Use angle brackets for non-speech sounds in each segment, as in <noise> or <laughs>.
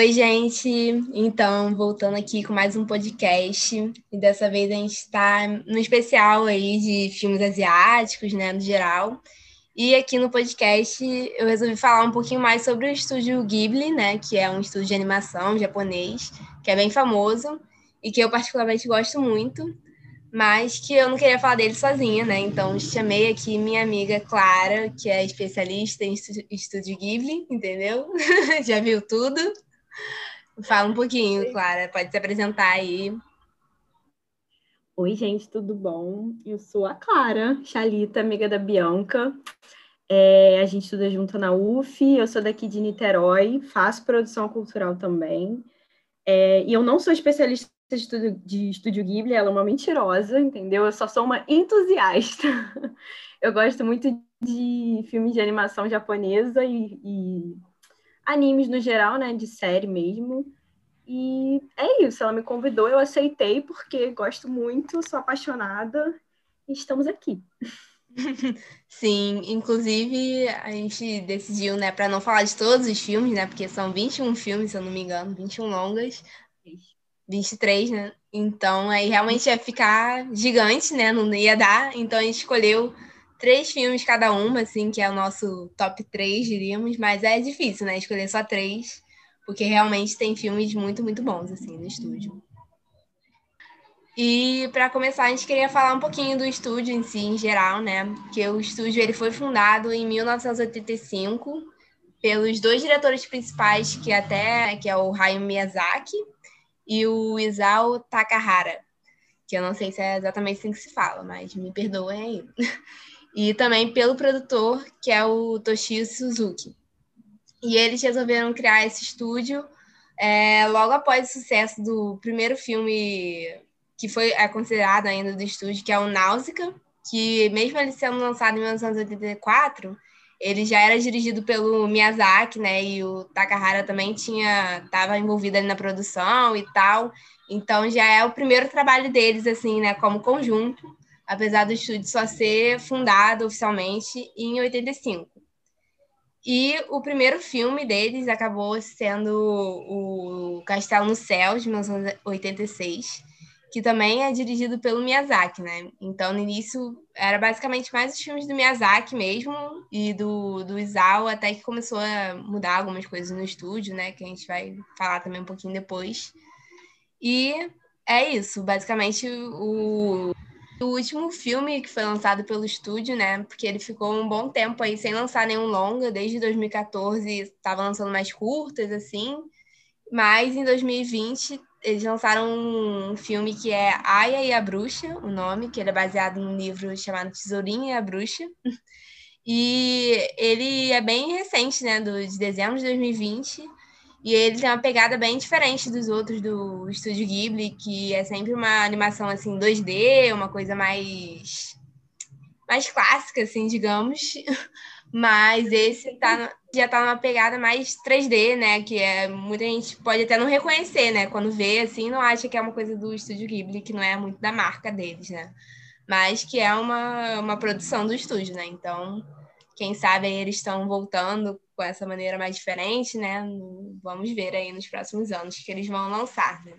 Oi, gente. Então, voltando aqui com mais um podcast. E dessa vez a gente está no especial aí de filmes asiáticos, né, no geral. E aqui no podcast eu resolvi falar um pouquinho mais sobre o estúdio Ghibli, né, que é um estúdio de animação japonês, que é bem famoso e que eu particularmente gosto muito, mas que eu não queria falar dele sozinha, né? Então chamei aqui minha amiga Clara, que é especialista em estúdio Ghibli, entendeu? <laughs> Já viu tudo. Fala um pouquinho, Clara, pode se apresentar aí. Oi, gente, tudo bom? Eu sou a Clara, Chalita, amiga da Bianca. É, a gente estuda junto na UF, eu sou daqui de Niterói, faço produção cultural também. É, e eu não sou especialista de estúdio, de estúdio Ghibli, ela é uma mentirosa, entendeu? Eu só sou uma entusiasta. <laughs> Eu gosto muito de filmes de animação japonesa e, e animes no geral, né? De série mesmo. E é isso, ela me convidou, eu aceitei porque gosto muito, sou apaixonada e estamos aqui. <laughs> Sim, inclusive a gente decidiu, né, para não falar de todos os filmes, né, porque são 21 filmes, se eu não me engano, 21 longas, 23, né? Então aí realmente ia ficar gigante, né? Não ia dar. Então a gente escolheu três filmes cada uma, assim, que é o nosso top 3, diríamos, mas é difícil, né? Escolher só três, porque realmente tem filmes muito, muito bons, assim, no estúdio. E para começar, a gente queria falar um pouquinho do estúdio em si, em geral, né? Que o estúdio ele foi fundado em 1985 pelos dois diretores principais, que até que é o Hayao Miyazaki e o Isao Takahara, que eu não sei se é exatamente assim que se fala, mas me perdoem aí. <laughs> e também pelo produtor, que é o Toshio Suzuki. E eles resolveram criar esse estúdio é, logo após o sucesso do primeiro filme que foi é, considerado ainda do estúdio, que é o Náusea, que mesmo ele sendo lançado em 1984, ele já era dirigido pelo Miyazaki, né? E o Takahara também tinha estava envolvido ali na produção e tal. Então já é o primeiro trabalho deles assim, né, como conjunto apesar do estúdio só ser fundado oficialmente em 85. E o primeiro filme deles acabou sendo o Castelo no Céu, de 1986, que também é dirigido pelo Miyazaki, né? Então, no início, era basicamente mais os filmes do Miyazaki mesmo e do, do Isao, até que começou a mudar algumas coisas no estúdio, né? Que a gente vai falar também um pouquinho depois. E é isso, basicamente o o último filme que foi lançado pelo estúdio, né? Porque ele ficou um bom tempo aí sem lançar nenhum longa, desde 2014 estava lançando mais curtas, assim. Mas em 2020 eles lançaram um filme que é Aya e a Bruxa, o nome, que ele é baseado num livro chamado Tesourinha e a Bruxa. <laughs> E ele é bem recente, né? Do, de dezembro de 2020. E ele tem uma pegada bem diferente dos outros do Estúdio Ghibli, que é sempre uma animação assim 2D, uma coisa mais mais clássica assim, digamos. <laughs> Mas esse tá, já tá numa pegada mais 3D, né, que é muita gente pode até não reconhecer, né, quando vê assim, não acha que é uma coisa do Estúdio Ghibli, que não é muito da marca deles, né? Mas que é uma, uma produção do estúdio, né? Então, quem sabe aí eles estão voltando com essa maneira mais diferente, né? Vamos ver aí nos próximos anos que eles vão lançar, né?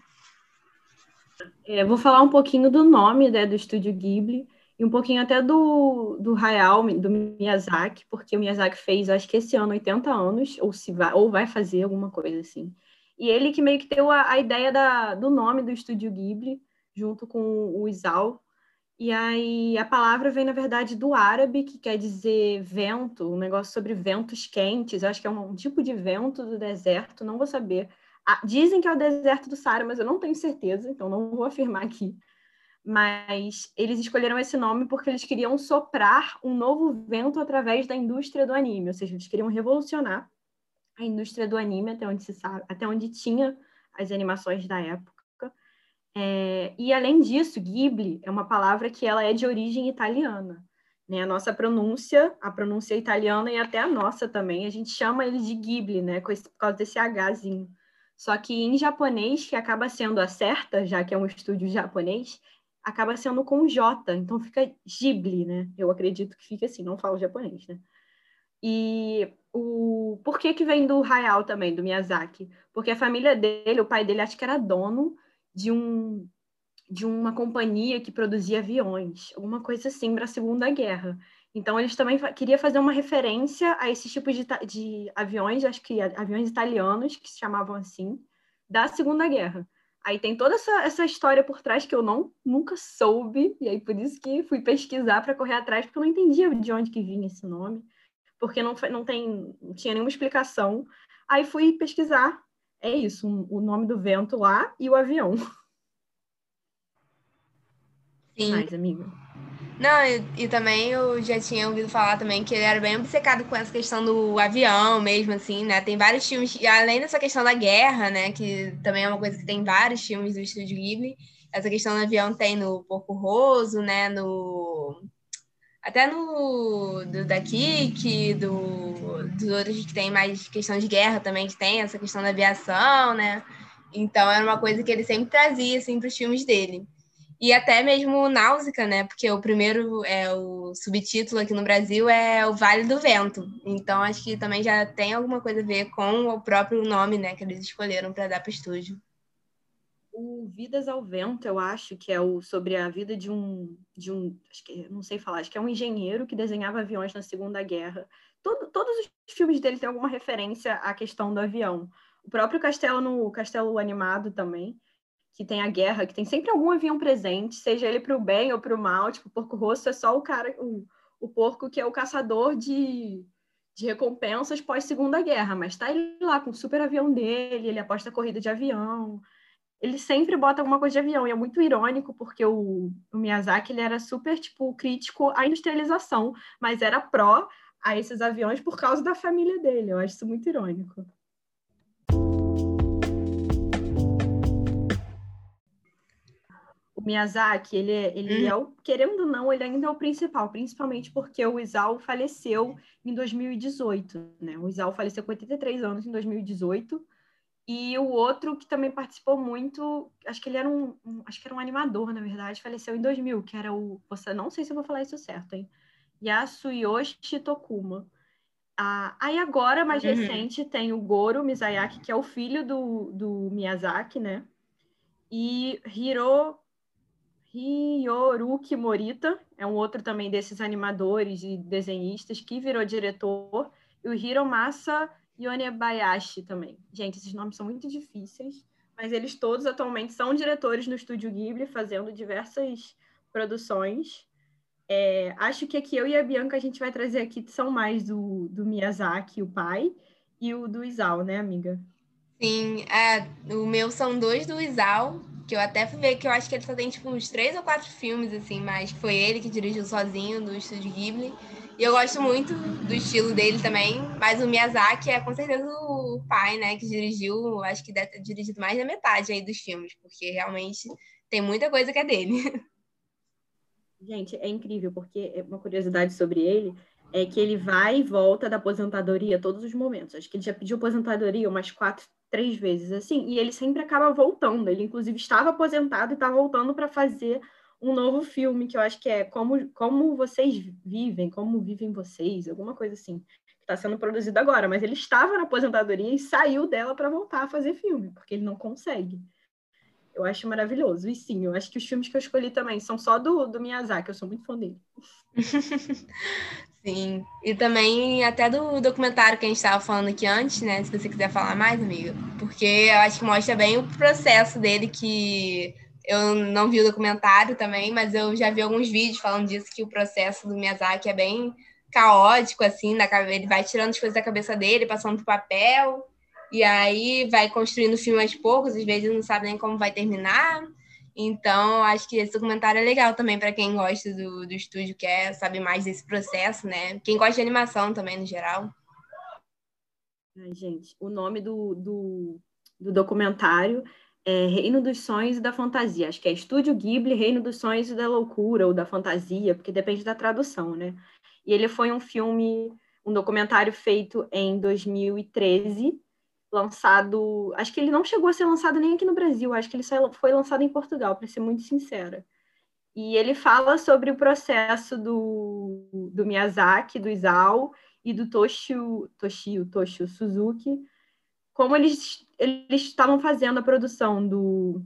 É, vou falar um pouquinho do nome né, do estúdio Ghibli e um pouquinho até do, do Hayao, do Miyazaki, porque o Miyazaki fez, acho que esse ano, 80 anos, ou, se vai, ou vai fazer alguma coisa assim. E ele que meio que deu a, a ideia da, do nome do estúdio Ghibli, junto com o Isao, e aí a palavra vem, na verdade, do árabe, que quer dizer vento, um negócio sobre ventos quentes. Eu acho que é um, tipo de vento do deserto, não vou saber. Ah, dizem que é o deserto do Saara, mas eu não tenho certeza, então não vou afirmar aqui. Mas eles escolheram esse nome porque eles queriam soprar um novo vento através da indústria do anime, ou seja, eles queriam revolucionar a indústria do anime até onde se sabe, até onde tinha as animações da época. É, e além disso, Ghibli é uma palavra que ela é de origem italiana. Né? A nossa pronúncia, a pronúncia italiana e até a nossa também, a gente chama ele de Ghibli, né? por causa desse Hzinho. Só que em japonês, que acaba sendo a certa, já que é um estúdio japonês, acaba sendo com J, então fica Ghibli, né? Eu acredito que fica assim, não falo japonês, né? E o por que que vem do Hayao também, do Miyazaki? Porque a família dele, o pai dele, acho que era dono de um de uma companhia que produzia aviões, alguma coisa assim para a Segunda Guerra. Então eles também queria fazer uma referência a esses tipos de, de aviões, acho que aviões italianos que se chamavam assim, da Segunda Guerra. Aí tem toda essa, essa história por trás que eu não nunca soube, e aí por isso que fui pesquisar para correr atrás, porque eu não entendia de onde que vinha esse nome, porque não, não, tem, não tinha nenhuma explicação. Aí fui pesquisar, é isso, um, o nome do vento lá e o avião. Sim. Mais, amiga. Não, e, e, também eu já tinha ouvido falar também que ele era bem obcecado com essa questão do avião mesmo, assim, né? Tem vários filmes, além dessa questão da guerra, né? Que também é uma coisa que tem vários filmes do Estúdio Ghibli. Essa questão do avião tem no Porco Roso, né? No... Até no do, da Kik, do, dos outros que tem mais questão de guerra também, que tem essa questão da aviação, né? Então era uma coisa que ele sempre trazia, assim, para os filmes dele. E até mesmo Náusica, né? Porque o primeiro, é o subtítulo aqui no Brasil é O Vale do Vento. Então acho que também já tem alguma coisa a ver com o próprio nome, né? Que eles escolheram para dar para o estúdio. O Vidas ao Vento, eu acho que é o sobre a vida de um, de um, acho que não sei falar, acho que é um engenheiro que desenhava aviões na Segunda Guerra. Todo, todos os filmes dele têm alguma referência à questão do avião. O próprio Castelo no Castelo Animado também que tem a guerra, que tem sempre algum avião presente, seja ele para o bem ou para o mal. Tipo, o Porco Rosso é só o cara, o, o porco que é o caçador de, de recompensas pós-segunda guerra, mas tá ele lá com o super avião dele, ele aposta corrida de avião. Ele sempre bota alguma coisa de avião, e é muito irônico, porque o, o Miyazaki ele era super tipo, crítico à industrialização, mas era pró a esses aviões por causa da família dele. Eu acho isso muito irônico. o Miyazaki, ele, é, ele hum. é o, querendo ou não, ele ainda é o principal, principalmente porque o Isao faleceu em 2018, né? O Isao faleceu com 83 anos em 2018, e o outro que também participou muito, acho que ele era um, um acho que era um animador, na verdade, faleceu em 2000, que era o, você não sei se eu vou falar isso certo, hein? Yasuyoshi Tokuma. Ah, aí agora, mais uhum. recente, tem o Goro Mizayaki, que é o filho do, do Miyazaki, né? E Hiro Ryoruki Morita é um outro também desses animadores e desenhistas que virou diretor, e o Hiromasa Yonebayashi também. Gente, esses nomes são muito difíceis, mas eles todos atualmente são diretores no Estúdio Ghibli, fazendo diversas produções. É, acho que aqui eu e a Bianca a gente vai trazer aqui são mais do, do Miyazaki, o pai, e o do Isao, né, amiga? Sim, é, o meu são dois do Isao, que eu até fui ver que eu acho que ele só tem tipo uns três ou quatro filmes, assim, mas foi ele que dirigiu sozinho do estúdio Ghibli. E eu gosto muito do estilo dele também, mas o Miyazaki é com certeza o pai, né, que dirigiu, acho que deve ter dirigido mais da metade aí dos filmes, porque realmente tem muita coisa que é dele. <laughs> Gente, é incrível, porque é uma curiosidade sobre ele é que ele vai e volta da aposentadoria todos os momentos. Acho que ele já pediu aposentadoria umas quatro, três vezes, assim, e ele sempre acaba voltando. Ele, inclusive, estava aposentado e está voltando para fazer um novo filme, que eu acho que é Como, como Vocês Vivem, Como Vivem Vocês, alguma coisa assim, que está sendo produzido agora. Mas ele estava na aposentadoria e saiu dela para voltar a fazer filme, porque ele não consegue. Eu acho maravilhoso. E sim, eu acho que os filmes que eu escolhi também são só do, do Miyazaki, eu sou muito fã dele. <laughs> Sim, e também até do documentário que a gente estava falando aqui antes, né? Se você quiser falar mais, amiga, porque eu acho que mostra bem o processo dele, que eu não vi o documentário também, mas eu já vi alguns vídeos falando disso, que o processo do Miyazaki é bem caótico, assim, na, ele vai tirando as coisas da cabeça dele, passando pro papel, e aí vai construindo o filme aos poucos, às vezes não sabe nem como vai terminar. Então, acho que esse documentário é legal também para quem gosta do, do estúdio, quer saber mais desse processo, né? Quem gosta de animação também, no geral. Ai, gente, o nome do, do, do documentário é Reino dos Sonhos e da Fantasia. Acho que é Estúdio Ghibli, Reino dos Sonhos e da Loucura, ou da Fantasia, porque depende da tradução, né? E ele foi um filme, um documentário feito em 2013 lançado. Acho que ele não chegou a ser lançado nem aqui no Brasil, acho que ele só foi lançado em Portugal, para ser muito sincera. E ele fala sobre o processo do, do Miyazaki, do Isao, e do Toshio, Toshio, Toshio Suzuki, como eles eles estavam fazendo a produção do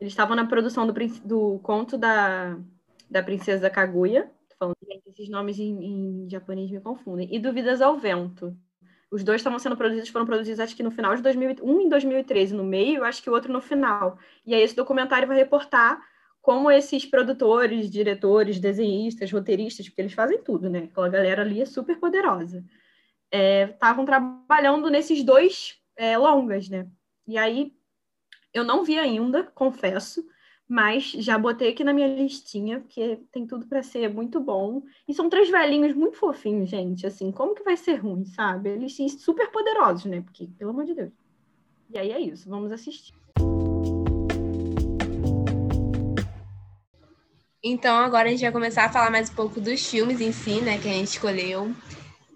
eles estavam na produção do, do conto da, da princesa Kaguya, falando esses nomes em, em japonês me confundem, e do Vidas ao Vento. Os dois estavam sendo produzidos, foram produzidos acho que no final de 2000, um em 2013 no meio, acho que o outro no final. E aí esse documentário vai reportar como esses produtores, diretores, desenhistas, roteiristas, porque eles fazem tudo, né? Aquela galera ali é super poderosa. Estavam é, trabalhando nesses dois é, longas, né? E aí eu não vi ainda, confesso, mas já botei aqui na minha listinha, porque tem tudo para ser muito bom. E são três velhinhos muito fofinhos, gente. Assim, como que vai ser ruim, sabe? Eles são super poderosos, né? Porque, pelo amor de Deus. E aí é isso, vamos assistir. Então, agora a gente vai começar a falar mais um pouco dos filmes em si, né, que a gente escolheu.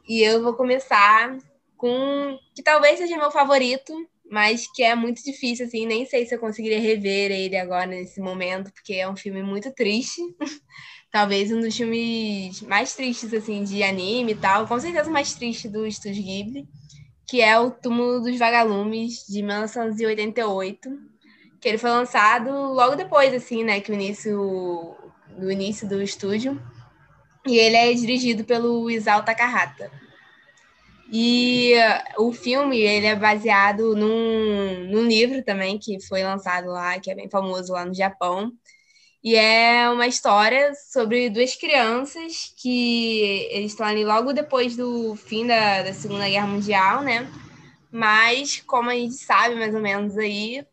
E eu vou começar com que talvez seja meu favorito, mas que é muito difícil, assim, nem sei se eu conseguiria rever ele agora nesse momento, porque é um filme muito triste. <laughs> talvez um dos filmes mais tristes, assim, de anime e tal, com certeza o mais triste do Estúdio Ghibli, que é o Túmulo dos Vagalumes, de 1988, que ele foi lançado logo depois, assim, né, que o início do início do estúdio. E ele é dirigido pelo Isao Takahata. E o filme ele é baseado num, num livro também que foi lançado lá, que é bem famoso lá no Japão. E é uma história sobre duas crianças que eles estão ali logo depois do fim da, da Segunda Guerra Mundial, né? Mas, como a gente sabe mais ou menos aí,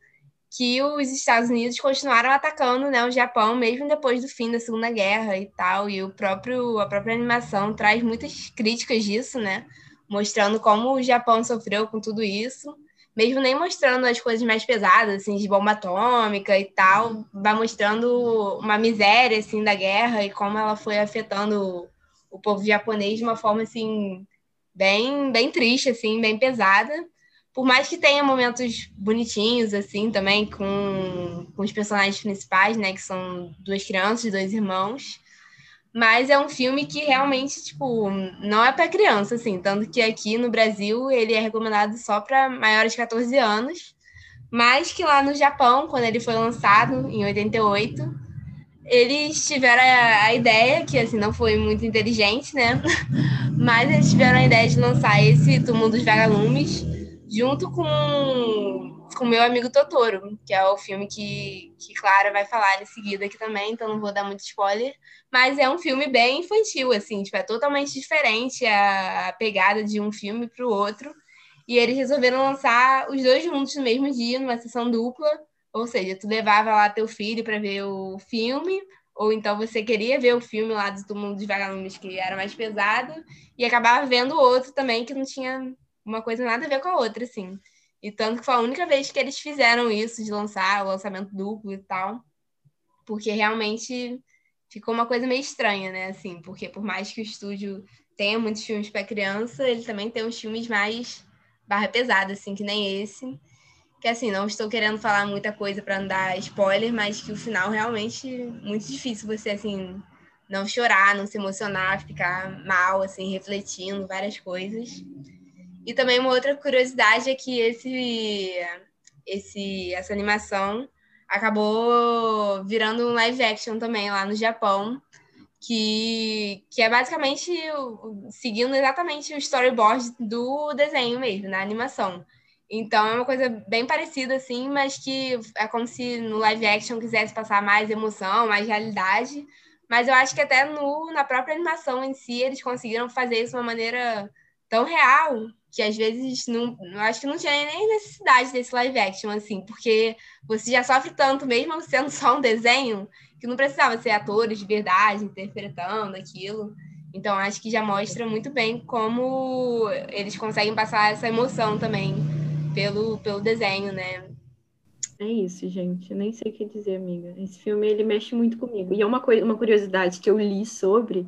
que os Estados Unidos continuaram atacando né, o Japão mesmo depois do fim da Segunda Guerra e tal, e o próprio a própria animação traz muitas críticas disso, né, mostrando como o Japão sofreu com tudo isso, mesmo nem mostrando as coisas mais pesadas, assim, de bomba atômica e tal, vai mostrando uma miséria assim da guerra e como ela foi afetando o povo japonês de uma forma assim bem bem triste, assim, bem pesada. Por mais que tenha momentos bonitinhos, assim, também, com, com os personagens principais, né, que são duas crianças, dois irmãos, mas é um filme que realmente, tipo, não é para criança, assim, tanto que aqui no Brasil ele é recomendado só para maiores de 14 anos, mas que lá no Japão, quando ele foi lançado, em 88, eles tiveram a, ideia, que assim, não foi muito inteligente, né, <laughs> mas eles tiveram a ideia de lançar esse Túmulo dos Vagalumes, junto com com meu amigo Totoro, que é o filme que, que Clara vai falar em seguida aqui também, então não vou dar muito spoiler, mas é um filme bem infantil, assim, tipo, é totalmente diferente a, pegada de um filme para o outro, e eles resolveram lançar os dois juntos no mesmo dia, numa sessão dupla, ou seja, tu levava lá teu filho para ver o filme, ou então você queria ver o filme lá do Mundo dos Vagalumes, que era mais pesado, e acabava vendo o outro também, que não tinha uma coisa nada a ver com a outra, assim. E tanto que foi a única vez que eles fizeram isso, de lançar o lançamento duplo e tal. Porque realmente ficou uma coisa meio estranha, né? Assim, porque por mais que o estúdio tenha muitos filmes para criança, ele também tem uns filmes mais barra pesada, assim, que nem esse. Que assim, não estou querendo falar muita coisa para não dar spoiler, mas que o final realmente muito difícil você assim não chorar, não se emocionar, ficar mal, assim, refletindo várias coisas. E também uma outra curiosidade é que esse, esse, essa animação acabou virando um live action também lá no Japão, que, que é basicamente seguindo exatamente o storyboard do desenho mesmo, na animação. Então é uma coisa bem parecida, assim, mas que é como se no live action quisesse passar mais emoção, mais realidade. Mas eu acho que até no, na própria animação em si eles conseguiram fazer isso de uma maneira tão real que às vezes não, acho que não tinha nem necessidade desse live action, assim, porque você já sofre tanto, mesmo sendo só um desenho, que não precisava ser atores de verdade interpretando aquilo. Então, acho que já mostra muito bem como eles conseguem passar essa emoção também pelo, pelo desenho, né? É isso, gente. Eu nem sei o que dizer, amiga. Esse filme, ele mexe muito comigo. E é uma, coisa, uma curiosidade que eu li sobre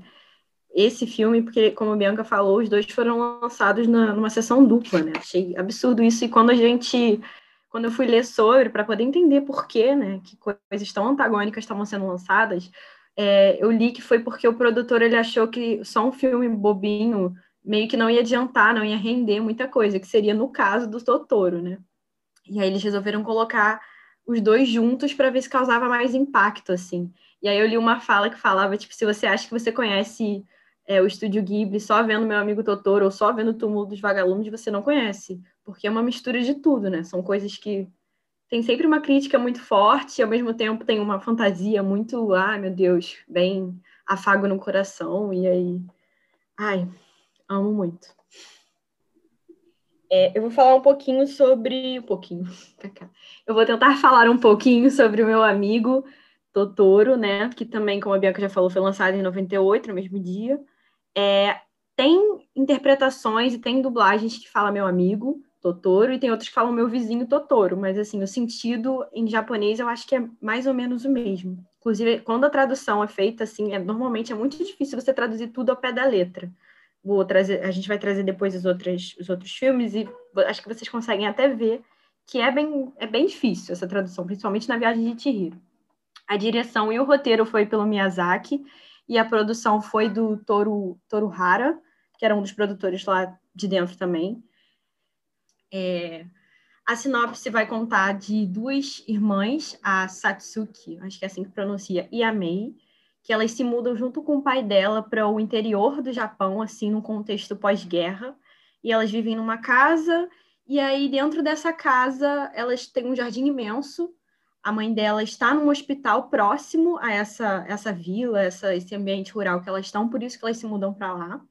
esse filme, porque, como a Bianca falou, os dois foram lançados na, numa sessão dupla, né? Achei absurdo isso. E quando a gente. Quando eu fui ler sobre, para poder entender por quê, né? Que coisas tão antagônicas estavam sendo lançadas, é, eu li que foi porque o produtor ele achou que só um filme bobinho meio que não ia adiantar, não ia render muita coisa, que seria no caso do Totoro, né? E aí eles resolveram colocar os dois juntos para ver se causava mais impacto, assim. E aí eu li uma fala que falava, tipo, se você acha que você conhece é, o Estúdio Ghibli só vendo Meu Amigo Totoro ou só vendo o Túmulo dos Vagalumes, você não conhece, porque é uma mistura de tudo, né? São coisas que tem sempre uma crítica muito forte e ao mesmo tempo tem uma fantasia muito, ah, meu Deus, bem afago no coração e aí, ai, amo muito. É, eu vou falar um pouquinho sobre. Um pouquinho. <laughs> Eu vou tentar falar um pouquinho sobre o meu amigo Totoro, né? Que também, como a Bianca já falou, foi lançado em 98, no mesmo dia. É, tem interpretações e tem dublagens que fala meu amigo Totoro e tem outros que falam meu vizinho Totoro, mas assim, o sentido em japonês eu acho que é mais ou menos o mesmo. Inclusive, quando a tradução é feita assim, é, normalmente é muito difícil você traduzir tudo ao pé da letra. Vou trazer, a gente vai trazer depois os outros, os outros filmes e acho que vocês conseguem até ver que é bem, é bem difícil essa tradução, principalmente na Viagem de Chihiro. A direção e o roteiro foi pelo Miyazaki, e a produção foi do Toru, Toru Hara, que era um dos produtores lá de dentro também. É, a sinopse vai contar de duas irmãs, a Satsuki, acho que é assim que pronuncia, e a Mei, que elas se mudam junto com o pai dela para o interior do Japão, assim, num contexto pós-guerra. E elas vivem numa casa, e aí dentro dessa casa elas têm um jardim imenso, a mãe dela está num hospital próximo a essa, essa vila, essa, esse ambiente rural que elas estão, por isso que elas se mudam para lá.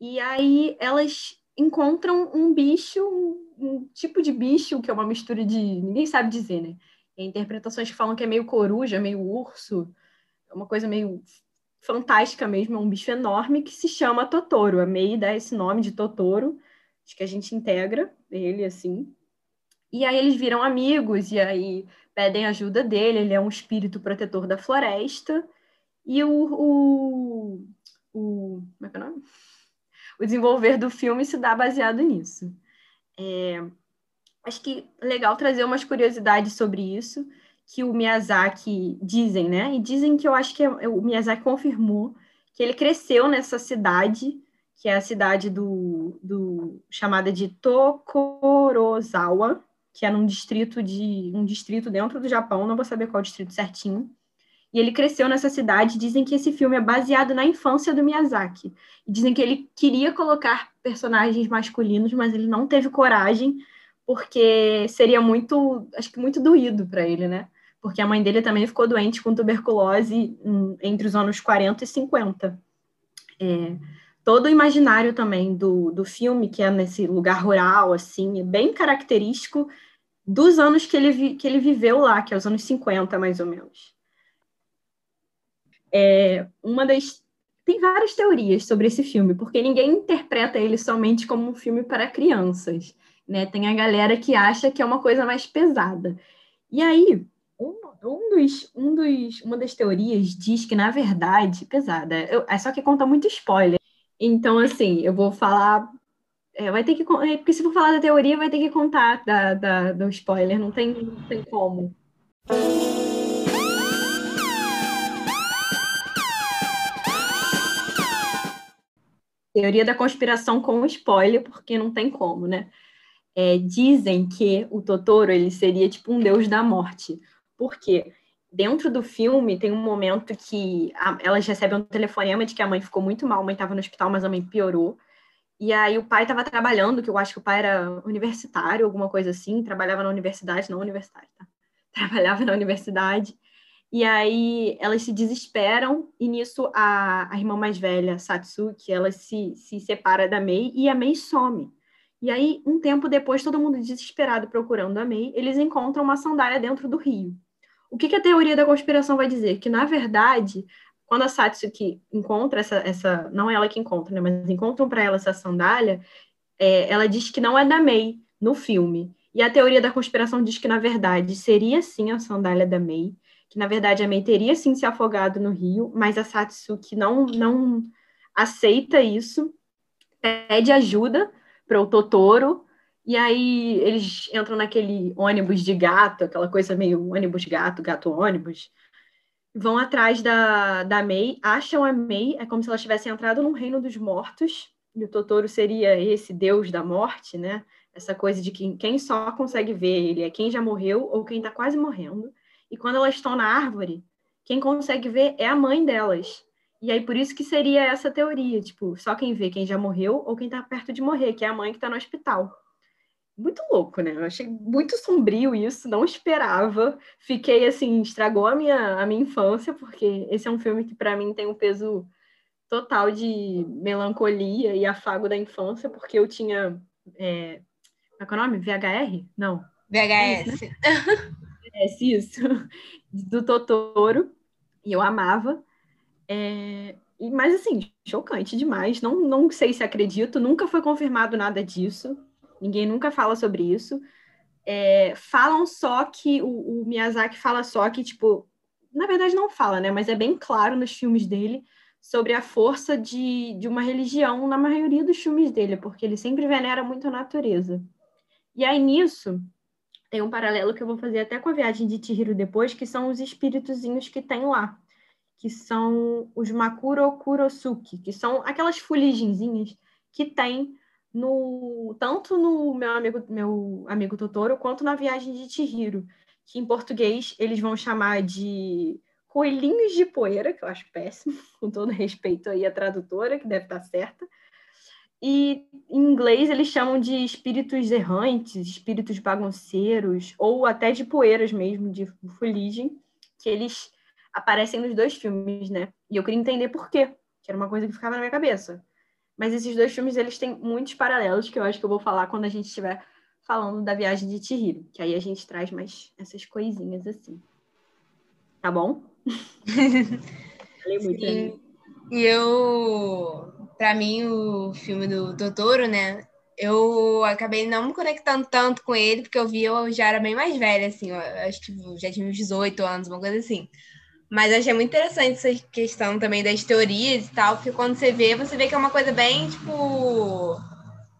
E aí elas encontram um bicho, um, um, tipo de bicho, que é uma mistura de. ninguém sabe dizer, né? Tem interpretações que falam que é meio coruja, meio urso, é uma coisa meio fantástica mesmo, é um bicho enorme que se chama Totoro. A Mei dá esse nome de Totoro, acho que a gente integra ele assim. E aí eles viram amigos, e aí pedem ajuda dele, ele é um espírito protetor da floresta, e o, o, o como é que é o nome? O desenvolver do filme se dá baseado nisso. É, acho que é legal trazer umas curiosidades sobre isso, que o Miyazaki dizem, né? E dizem que eu acho que é, o Miyazaki confirmou que ele cresceu nessa cidade, que é a cidade do, do chamada de Tokorozawa, que é num distrito de um distrito dentro do Japão, não vou saber qual distrito certinho. E ele cresceu nessa cidade. Dizem que esse filme é baseado na infância do Miyazaki. E dizem que ele queria colocar personagens masculinos, mas ele não teve coragem, porque seria muito, acho que muito doído para ele, né? Porque a mãe dele também ficou doente com tuberculose entre os anos 40 e 50. É, todo o imaginário também do, do filme, que é nesse lugar rural, assim, é bem característico dos anos que ele, que ele viveu lá, que é os anos 50, mais ou menos. É, uma das tem várias teorias sobre esse filme, porque ninguém interpreta ele somente como um filme para crianças, né? Tem a galera que acha que é uma coisa mais pesada. E aí, um, um dos, um dos, uma das teorias diz que, na verdade, pesada, eu, é só que conta muito spoiler. Então, assim, eu vou falar é, vai ter que. É, porque se for falar da teoria, vai ter que contar da, da, do spoiler, não tem, não tem como. Teoria da conspiração com spoiler, porque não tem como, né? É, dizem que o Totoro ele seria tipo um deus da morte. Por quê? Dentro do filme tem um momento que a, elas recebem um telefonema de que a mãe ficou muito mal, a mãe estava no hospital, mas a mãe piorou. E aí o pai estava trabalhando, que eu acho que o pai era universitário, alguma coisa assim, trabalhava na universidade, não universitário, tá? <laughs> Trabalhava na universidade. E aí elas se desesperam, e nisso a, a irmã mais velha, Satsuki, ela se, se separa da Mei e a Mei some. E aí, um tempo depois, todo mundo desesperado procurando a Mei, eles encontram uma sandália dentro do rio. O que, que a teoria da conspiração vai dizer? Que, na verdade, quando a Satsuki encontra essa, essa não é ela que encontra, né, mas encontram para ela essa sandália, é, ela diz que não é da Mei no filme. E a teoria da conspiração diz que, na verdade, seria sim a sandália da Mei, que, na verdade, a Mei teria sim se afogado no rio, mas a Satsuki não, não aceita isso, pede ajuda para o Totoro, e aí eles entram naquele ônibus de gato, aquela coisa meio ônibus gato, gato ônibus, vão atrás da, da May, acham a May, é como se ela tivesse entrado num reino dos mortos, e o Totoro seria esse deus da morte, né? Essa coisa de que quem só consegue ver ele é quem já morreu ou quem está quase morrendo. E quando elas estão na árvore, quem consegue ver é a mãe delas. E aí por isso que seria essa teoria, tipo, só quem vê quem já morreu ou quem está perto de morrer, que é a mãe que está no hospital. Muito louco, né? Eu achei muito sombrio isso, não esperava. Fiquei assim, estragou a minha, a minha infância, porque esse é um filme que para mim tem um peso total de melancolia e afago da infância, porque eu tinha. É, qual é o nome? VHR? Não. VHS. É, né? isso. <laughs> Do Totoro. E eu amava. É, mas, assim, chocante demais. Não, não sei se acredito. Nunca foi confirmado nada disso. Ninguém nunca fala sobre isso. É, falam só que o, o Miyazaki fala só que, tipo, na verdade não fala, né? Mas é bem claro nos filmes dele sobre a força de, de uma religião na maioria dos filmes dele, porque ele sempre venera muito a natureza. E aí nisso tem um paralelo que eu vou fazer até com a viagem de Chihiro depois, que são os espíritozinhos que tem lá, que são os Makuro Kurosuke, que são aquelas fuligenzinhas que tem no tanto no meu amigo meu amigo Totoro quanto na viagem de Chihiro, que em português eles vão chamar de coelhinhos de poeira, que eu acho péssimo, <laughs> com todo respeito aí à tradutora, que deve estar certa. E em inglês eles chamam de espíritos errantes, espíritos bagunceiros, ou até de poeiras mesmo, de fuligem, que eles aparecem nos dois filmes, né? E eu queria entender por quê, que era uma coisa que ficava na minha cabeça. Mas esses dois filmes, eles têm muitos paralelos, que eu acho que eu vou falar quando a gente estiver falando da viagem de Chihiro, que aí a gente traz mais essas coisinhas assim. Tá bom? <laughs> Falei muito. Sim. E eu, para mim, o filme do Totoro, né? Eu acabei não me conectando tanto com ele, porque eu vi, eu já era bem mais velha, assim, acho que já tinha uns 18 anos, uma coisa assim. Mas achei muito interessante essa questão também das teorias e tal, porque quando você vê, você vê que é uma coisa bem, tipo,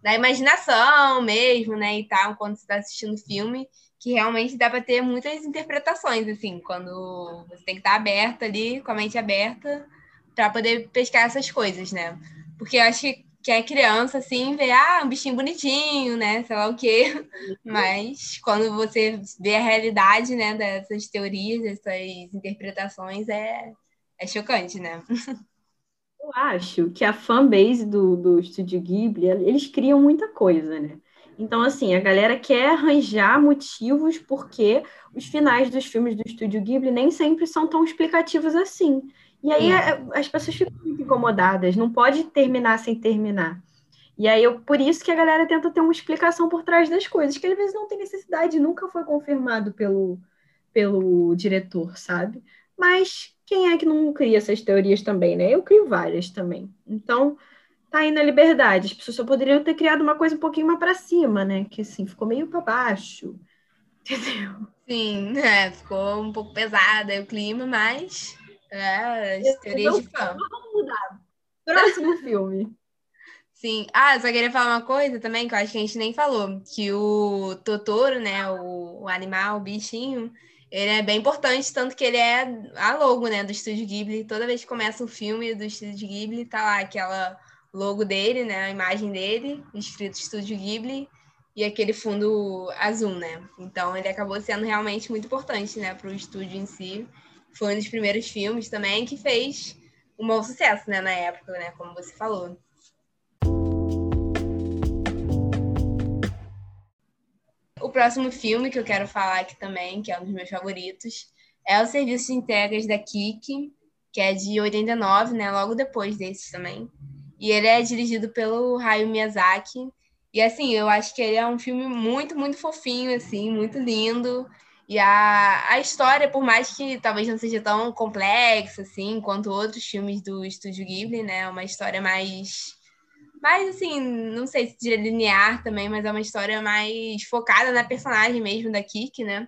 da imaginação mesmo, né, e tal, quando você está assistindo filme que realmente dá para ter muitas interpretações, assim, quando você tem que estar aberta ali, com a mente aberta, para poder pescar essas coisas, né? Porque eu acho que que é criança, assim, vê, ah, um bichinho bonitinho, né? Sei lá o quê. Mas quando você vê a realidade, né, dessas teorias, dessas interpretações, é, é chocante, né? Eu acho que a fanbase do, do Estúdio Ghibli, eles criam muita coisa, né? Então, assim, a galera quer arranjar motivos porque os finais dos filmes do Estúdio Ghibli nem sempre são tão explicativos assim. E aí é, as pessoas ficam muito incomodadas, não pode terminar sem terminar. E aí, eu, por isso que a galera tenta ter uma explicação por trás das coisas, que às vezes não tem necessidade, nunca foi confirmado pelo, pelo diretor, sabe? Mas quem é que não cria essas teorias também, né? Eu crio várias também. Então, tá aí na liberdade. As pessoas só poderiam ter criado uma coisa um pouquinho mais para cima, né? Que assim, ficou meio para baixo. <laughs> Entendeu? Sim, é, ficou um pouco pesada o clima, mas é, as teorias de fã. Vamos mudar. Próximo <laughs> filme. Sim. Ah, só queria falar uma coisa também que eu acho que a gente nem falou. Que o Totoro, né? O, o animal, o bichinho, ele é bem importante, tanto que ele é a logo, né, do Estúdio Ghibli. Toda vez que começa um filme do Estúdio Ghibli, tá lá aquela logo dele, né? A imagem dele, escrito Estúdio Ghibli, e aquele fundo azul, né? Então ele acabou sendo realmente muito importante, né, para o estúdio em si. Foi um dos primeiros filmes também que fez um bom sucesso, né, na época, né, como você falou. O próximo filme que eu quero falar aqui também, que é um dos meus favoritos, é o Serviço de Entregas da Kiki, que é de 89, né, logo depois desses também. E ele é dirigido pelo Hayao Miyazaki. E assim, eu acho que ele é um filme muito, muito fofinho, assim, muito lindo. E a, a história, por mais que talvez não seja tão complexa, assim, quanto outros filmes do Estúdio Ghibli, né? É uma história mais. Mais, assim, não sei se diria linear também, mas é uma história mais focada na personagem mesmo da Kiki, né?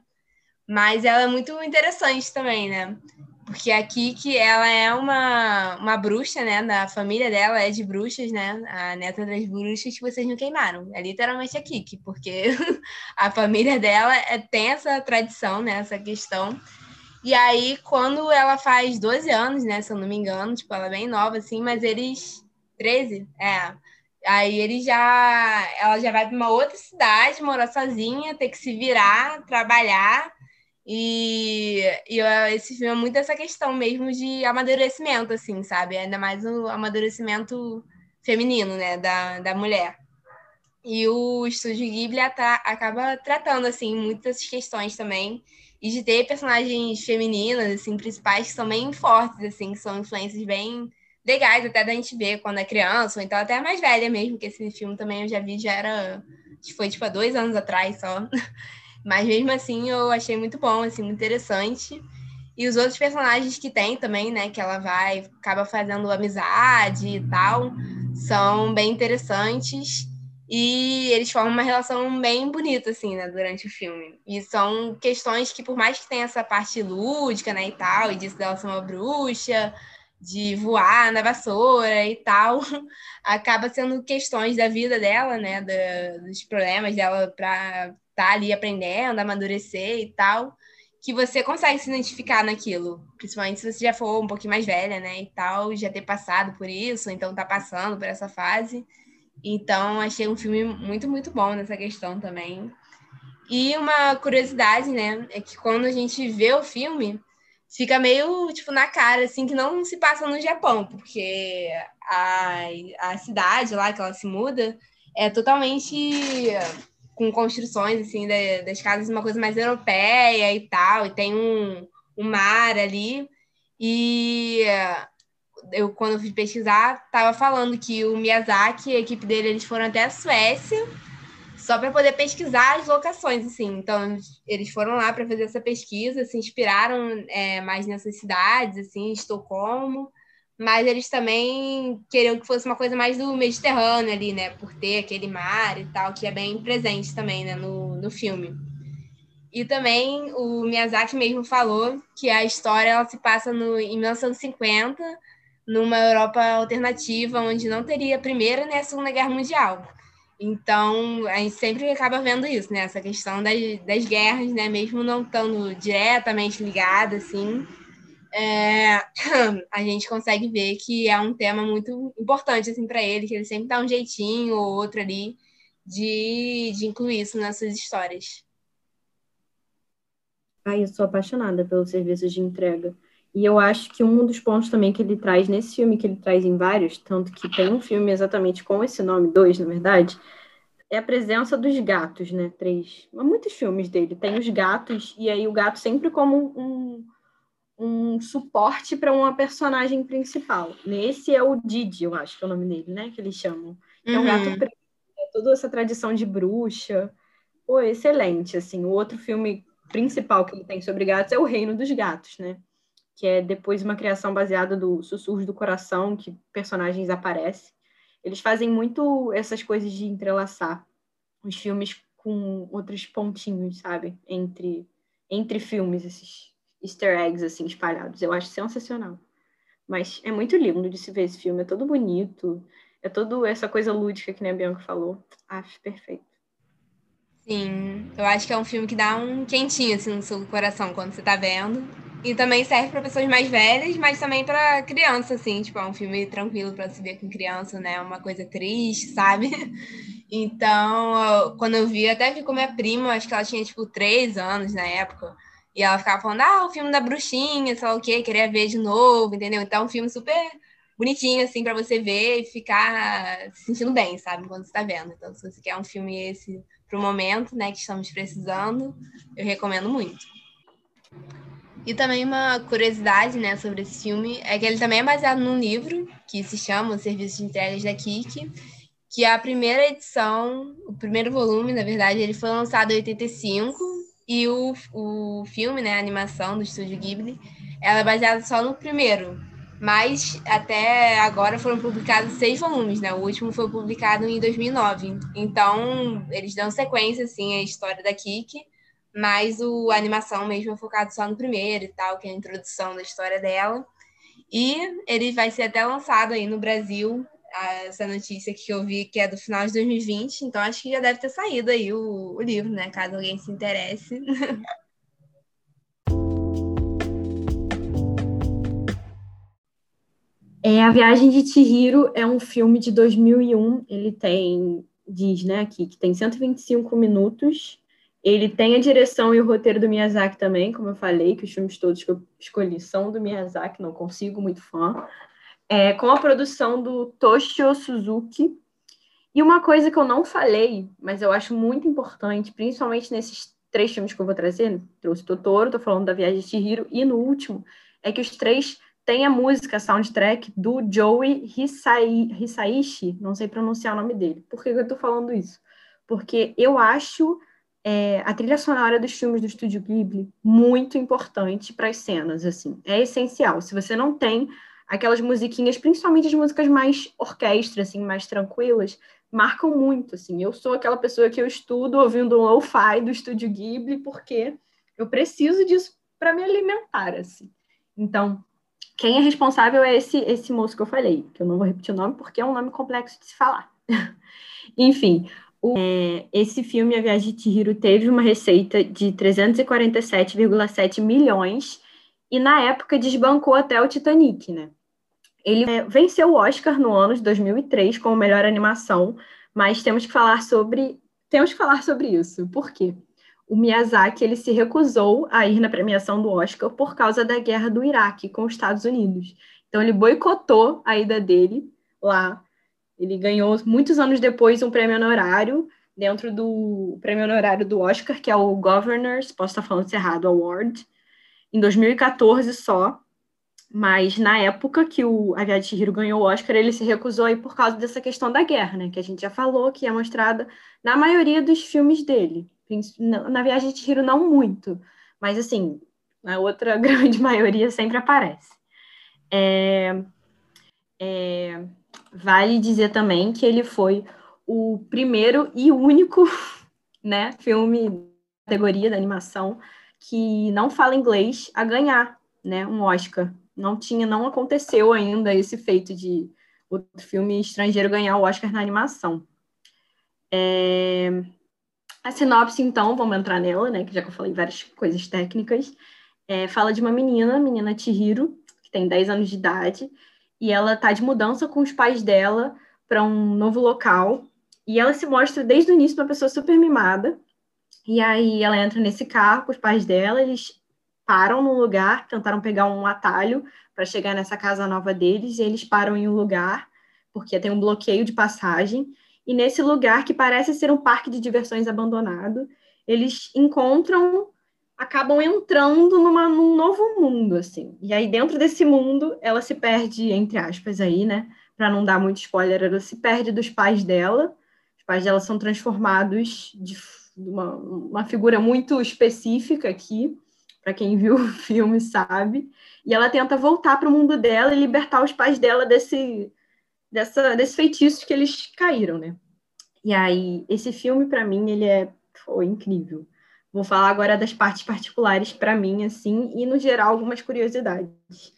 Mas ela é muito interessante também, né? Porque a Kiki, ela é uma, uma bruxa, né? Da família dela é de bruxas, né? A neta das bruxas que vocês não queimaram. É literalmente a Kiki, porque <laughs> a família dela é, tem essa tradição, né? Essa questão. E aí, quando ela faz 12 anos, né? Se eu não me engano, tipo, ela é bem nova, assim, mas eles... 13? É. Aí ele já, ela já vai para uma outra cidade, morar sozinha, ter que se virar, trabalhar. E, e esse filme é muito essa questão mesmo de amadurecimento, assim, sabe? Ainda mais o amadurecimento feminino, né, da, da mulher. E o Estúdio Ghibli acaba tratando, assim, muitas questões também. E de ter personagens femininas, assim, principais, que são bem fortes, assim, que são influências bem legais até da gente ver quando é criança, ou então até mais velha mesmo, que esse filme também eu já vi, já era, foi tipo há dois anos atrás só. <laughs> Mas mesmo assim eu achei muito bom, assim, muito interessante. E os outros personagens que tem também, né, que ela vai, acaba fazendo amizade e tal, são bem interessantes. E eles formam uma relação bem bonita, assim, né, durante o filme. E são questões que, por mais que tenha essa parte lúdica, né, e tal, e disso dela ser uma bruxa, de voar na vassoura e tal, <laughs> acaba sendo questões da vida dela, né, da, dos problemas dela para tá ali aprendendo, amadurecer e tal, que você consegue se identificar naquilo, principalmente se você já for um pouquinho mais velha, né, e tal, já ter passado por isso, então tá passando por essa fase. Então, achei um filme muito, muito bom nessa questão também. E uma curiosidade, né, é que quando a gente vê o filme, fica meio, tipo, na cara, assim, que não se passa no Japão, porque a, a cidade lá que ela se muda é totalmente com construções, assim, das casas, uma coisa mais europeia e tal, e tem um, um mar ali, e eu, quando eu fui pesquisar, tava falando que o Miyazaki e a equipe dele, eles foram até a Suécia, só para poder pesquisar as locações, assim. Então, eles foram lá para fazer essa pesquisa, se inspiraram é, mais nessas cidades, assim, Estocolmo, mas eles também queriam que fosse uma coisa mais do Mediterrâneo ali, né, por ter aquele mar e tal, que é bem presente também, né, no, no filme. E também o Miyazaki mesmo falou que a história ela se passa no, em 1950, numa Europa alternativa, onde não teria a Primeira nem a Segunda Guerra Mundial. Então, a gente sempre acaba vendo isso, né? Essa questão das, das guerras, né? Mesmo não estando diretamente ligada, assim, é, <clears throat> a gente consegue ver que é um tema muito importante, assim, para ele, que ele sempre dá um jeitinho ou outro ali de, de incluir isso nas suas histórias. Ai, eu sou apaixonada pelos serviços de entrega. E eu acho que um dos pontos também que ele traz nesse filme, que ele traz em vários, tanto que tem um filme exatamente com esse nome, dois, na verdade, é a presença dos gatos, né? Três. Há muitos filmes dele tem os gatos, e aí o gato sempre como um, um suporte para uma personagem principal. Nesse é o Didi, eu acho que é o nome dele, né? Que eles chamam. É um gato uhum. preto, é toda essa tradição de bruxa. Pô, excelente, assim. O outro filme principal que ele tem sobre gatos é O Reino dos Gatos, né? que é depois uma criação baseada do Sussurros do Coração, que personagens aparecem. Eles fazem muito essas coisas de entrelaçar os filmes com outros pontinhos, sabe? Entre, entre filmes, esses easter eggs, assim, espalhados. Eu acho sensacional. Mas é muito lindo de se ver esse filme, é todo bonito, é toda essa coisa lúdica que a Bianca falou. Acho perfeito. Sim, eu acho que é um filme que dá um quentinho assim no seu coração quando você tá vendo. E também serve para pessoas mais velhas, mas também para criança, assim, tipo, é um filme tranquilo para se ver com criança, né? Uma coisa triste, <laughs> sabe? Então, quando eu vi, até vi com minha prima, acho que ela tinha, tipo, três anos na época, e ela ficava falando, ah, o filme da bruxinha, sei lá o quê, queria ver de novo, entendeu? Então, é um filme super bonitinho, assim, para você ver e ficar se sentindo bem, sabe? Quando você tá vendo. Então, se você quer um filme esse pro momento, né, que estamos precisando, eu recomendo muito. E também uma curiosidade, né, sobre esse filme é que ele também é baseado num livro que se chama O Serviço de Entregas da Kik, que a primeira edição, o primeiro volume, na verdade, ele foi lançado em 85 e o, o filme, né, a animação do estúdio Ghibli, ela é baseada só no primeiro, mas até agora foram publicados seis volumes, né? O último foi publicado em 2009. Então, eles dão sequência, assim, à história da Kiki mas o, a animação mesmo é focado só no primeiro e tal, que é a introdução da história dela. E ele vai ser até lançado aí no Brasil, essa notícia que eu vi que é do final de 2020, então acho que já deve ter saído aí o, o livro, né? Caso alguém se interesse. <laughs> É, a Viagem de Chihiro é um filme de 2001. Ele tem, diz, né, aqui, que tem 125 minutos. Ele tem a direção e o roteiro do Miyazaki também, como eu falei, que os filmes todos que eu escolhi são do Miyazaki, não consigo, muito fã. É, com a produção do Toshio Suzuki. E uma coisa que eu não falei, mas eu acho muito importante, principalmente nesses três filmes que eu vou trazer, trouxe Totoro, tô falando da Viagem de Chihiro, e no último, é que os três tem a música, a soundtrack do Joey Hisai, Hisaishi, não sei pronunciar o nome dele. Por que eu estou falando isso? Porque eu acho é, a trilha sonora dos filmes do Estúdio Ghibli muito importante para as cenas, assim. É essencial. Se você não tem aquelas musiquinhas, principalmente as músicas mais orquestra, assim, mais tranquilas, marcam muito, assim. Eu sou aquela pessoa que eu estudo ouvindo um lo-fi do Estúdio Ghibli porque eu preciso disso para me alimentar, assim. Então, quem é responsável é esse, esse moço que eu falei, que eu não vou repetir o nome porque é um nome complexo de se falar. <laughs> Enfim, o, é, esse filme, A Viagem de Chihiro, teve uma receita de 347,7 milhões e, na época, desbancou até o Titanic, né? Ele é, venceu o Oscar no ano de 2003 como melhor animação, mas temos que falar sobre temos que falar sobre isso. Por quê? o Miyazaki ele se recusou a ir na premiação do Oscar por causa da guerra do Iraque com os Estados Unidos. Então ele boicotou a ida dele lá. Ele ganhou muitos anos depois um prêmio honorário dentro do prêmio honorário do Oscar, que é o Governors, posso estar falando isso errado, Award, em 2014 só. Mas na época que o Aviad Chihiro ganhou o Oscar, ele se recusou aí por causa dessa questão da guerra, né? Que a gente já falou, que é mostrada na maioria dos filmes dele. Na viagem de tiro, não muito, mas assim, a outra <laughs> grande maioria sempre aparece. É, é, vale dizer também que ele foi o primeiro e único <laughs> né, filme categoria da animação que não fala inglês a ganhar né, um Oscar. Não tinha, não aconteceu ainda esse feito de outro filme estrangeiro ganhar o Oscar na animação. É, a sinopse, então, vamos entrar nela, né? Que já que eu falei várias coisas técnicas. É, fala de uma menina, a menina Chihiro, que tem 10 anos de idade, e ela tá de mudança com os pais dela para um novo local. E ela se mostra desde o início uma pessoa super mimada. E aí ela entra nesse carro com os pais dela, eles param num lugar, tentaram pegar um atalho para chegar nessa casa nova deles, e eles param em um lugar, porque tem um bloqueio de passagem. E nesse lugar, que parece ser um parque de diversões abandonado, eles encontram, acabam entrando numa, num novo mundo, assim. E aí, dentro desse mundo, ela se perde, entre aspas, aí, né? Para não dar muito spoiler, ela se perde dos pais dela. Os pais dela são transformados de uma, uma figura muito específica aqui, para quem viu <laughs> o filme sabe. E ela tenta voltar para o mundo dela e libertar os pais dela desse dessa, desse feitiço que eles caíram, né? E aí, esse filme, para mim, ele é foi incrível. Vou falar agora das partes particulares para mim, assim, e no geral algumas curiosidades.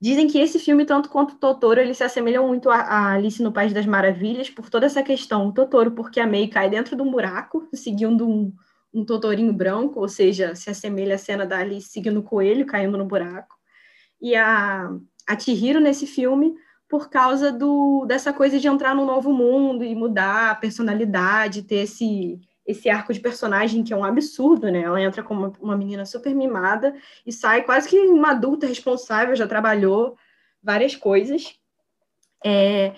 Dizem que esse filme, tanto quanto o Totoro, ele se assemelha muito a, Alice no País das Maravilhas por toda essa questão. O Totoro, porque a May cai dentro de um buraco, <laughs> seguindo um, um totorinho branco, ou seja, se assemelha à cena da Alice seguindo o coelho, caindo no buraco. E a, a Chihiro, nesse filme, por causa do, dessa coisa de entrar num novo mundo e mudar a personalidade, ter esse, esse arco de personagem que é um absurdo, né? Ela entra como uma, uma menina super mimada e sai quase que uma adulta responsável, já trabalhou várias coisas. É,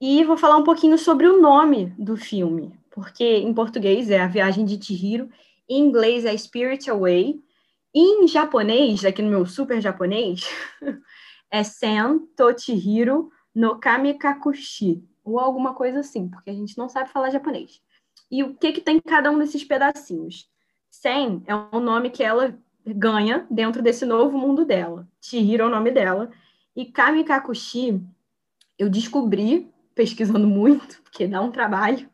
e vou falar um pouquinho sobre o nome do filme, porque em português é A Viagem de Chihiro, em inglês é Spirit Away, em japonês, aqui no meu super japonês, <laughs> é Sen Tochihiro no Kamikakushi, ou alguma coisa assim, porque a gente não sabe falar japonês. E o que, que tem cada um desses pedacinhos? Sen é o nome que ela ganha dentro desse novo mundo dela. Chihiro é o nome dela. E Kamikakushi, eu descobri, pesquisando muito, <laughs> porque dá um trabalho,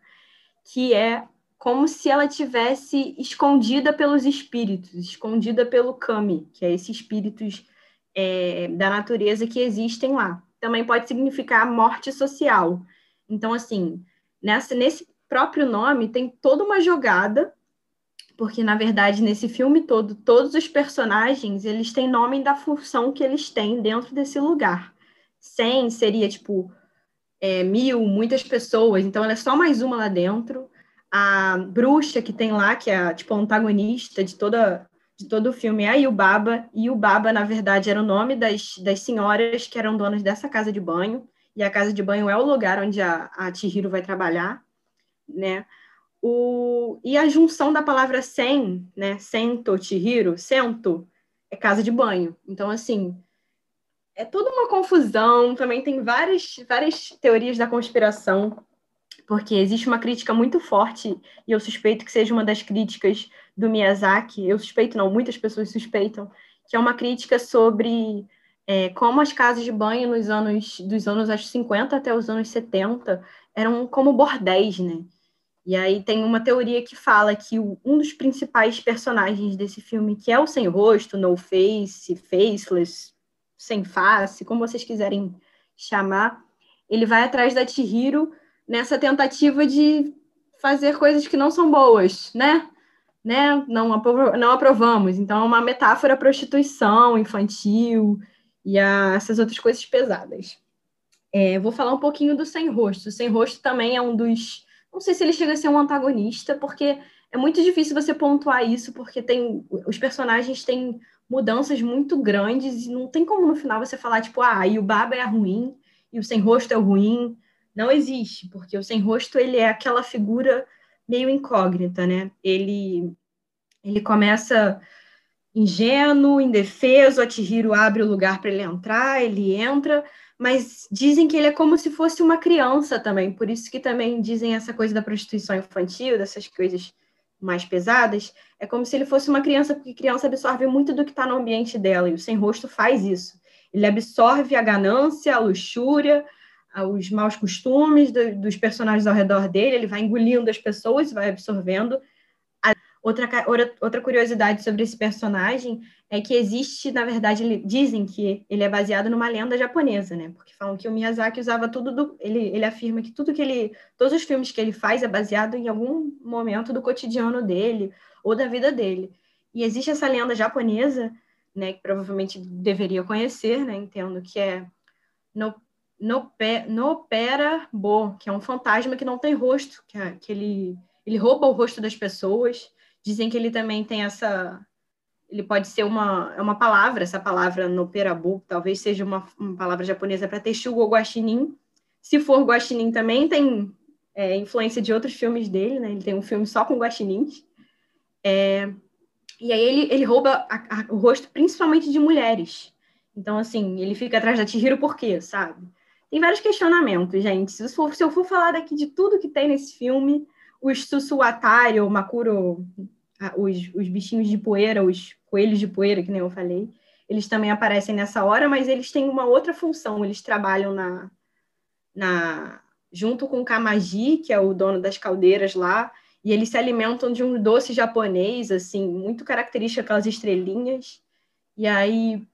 que é como se ela tivesse escondida pelos espíritos, escondida pelo Kami, que é esses espíritos é, da natureza que existem lá. Também pode significar morte social. Então, assim, nessa, nesse próprio nome tem toda uma jogada, porque, na verdade, nesse filme todo, todos os personagens, eles têm nome da função que eles têm dentro desse lugar. 100 seria, tipo, é, mil, muitas pessoas, então ela é só mais uma lá dentro. A bruxa que tem lá, que é, tipo, a antagonista de toda de todo o filme é a Yubaba, Yubaba, na verdade, era o nome das, das senhoras que eram donas dessa casa de banho, e a casa de banho é o lugar onde a, a Chihiro vai trabalhar, né? O, e a junção da palavra sen, né? Sento, Chihiro, sento, é casa de banho. Então, assim, é toda uma confusão. Também tem várias, várias teorias da conspiração, porque existe uma crítica muito forte, e eu suspeito que seja uma das críticas do Miyazaki. Eu suspeito, não, muitas pessoas suspeitam, que é uma crítica sobre é, como as casas de banho nos anos dos anos acho, 50 até os anos 70 eram como bordéis, né? E aí tem uma teoria que fala que um dos principais personagens desse filme, que é o sem rosto, no face, faceless, sem face, como vocês quiserem chamar, ele vai atrás da Chihiro nessa tentativa de fazer coisas que não são boas, né? né? Não, não aprovamos. Então, é uma metáfora à prostituição infantil e a essas outras coisas pesadas. É, vou falar um pouquinho do Sem Rosto. O Sem Rosto também é um dos não sei se ele chega a ser um antagonista, porque é muito difícil você pontuar isso, porque tem os personagens têm mudanças muito grandes e não tem como no final você falar, tipo, ah, e o Baba é ruim e o Sem Rosto é ruim. Não existe, porque o Sem Rosto ele é aquela figura meio incógnita, né? Ele, ele começa ingênuo, indefeso, a Chihiro abre o lugar para ele entrar, ele entra, mas dizem que ele é como se fosse uma criança também, por isso que também dizem essa coisa da prostituição infantil, dessas coisas mais pesadas, é como se ele fosse uma criança, porque criança absorve muito do que está no ambiente dela, e o sem rosto faz isso. Ele absorve a ganância, a luxúria, os maus costumes do, dos personagens ao redor dele, ele vai engolindo as pessoas, vai absorvendo. Outra, outra curiosidade sobre esse personagem é que existe, na verdade, ele, dizem que ele é baseado numa lenda japonesa, né? Porque falam que o Miyazaki usava tudo do. Ele, ele afirma que tudo que ele. Todos os filmes que ele faz é baseado em algum momento do cotidiano dele ou da vida dele. E existe essa lenda japonesa, né? Que provavelmente deveria conhecer, né? Entendo que é no, no, no Pera Bo, que é um fantasma que não tem rosto, que, é, que ele, ele rouba o rosto das pessoas Dizem que ele também tem essa. Ele pode ser uma, é uma palavra, essa palavra no perabu, talvez seja uma, uma palavra japonesa para texugo ou guaxinim. Se for guaxinim também, tem é, influência de outros filmes dele, né? Ele tem um filme só com guaxinins. É, e aí ele, ele rouba a, a, o rosto principalmente de mulheres. Então, assim, ele fica atrás da Chihiro por quê, sabe? Tem vários questionamentos, gente. Se eu for, se eu for falar daqui de tudo que tem nesse filme, os Sussuatari ou Makuro os, os bichinhos de poeira, os coelhos de poeira, que nem eu falei, eles também aparecem nessa hora, mas eles têm uma outra função, eles trabalham na, na junto com o Kamaji, que é o dono das caldeiras lá, e eles se alimentam de um doce japonês, assim, muito característico, aquelas estrelinhas, e aí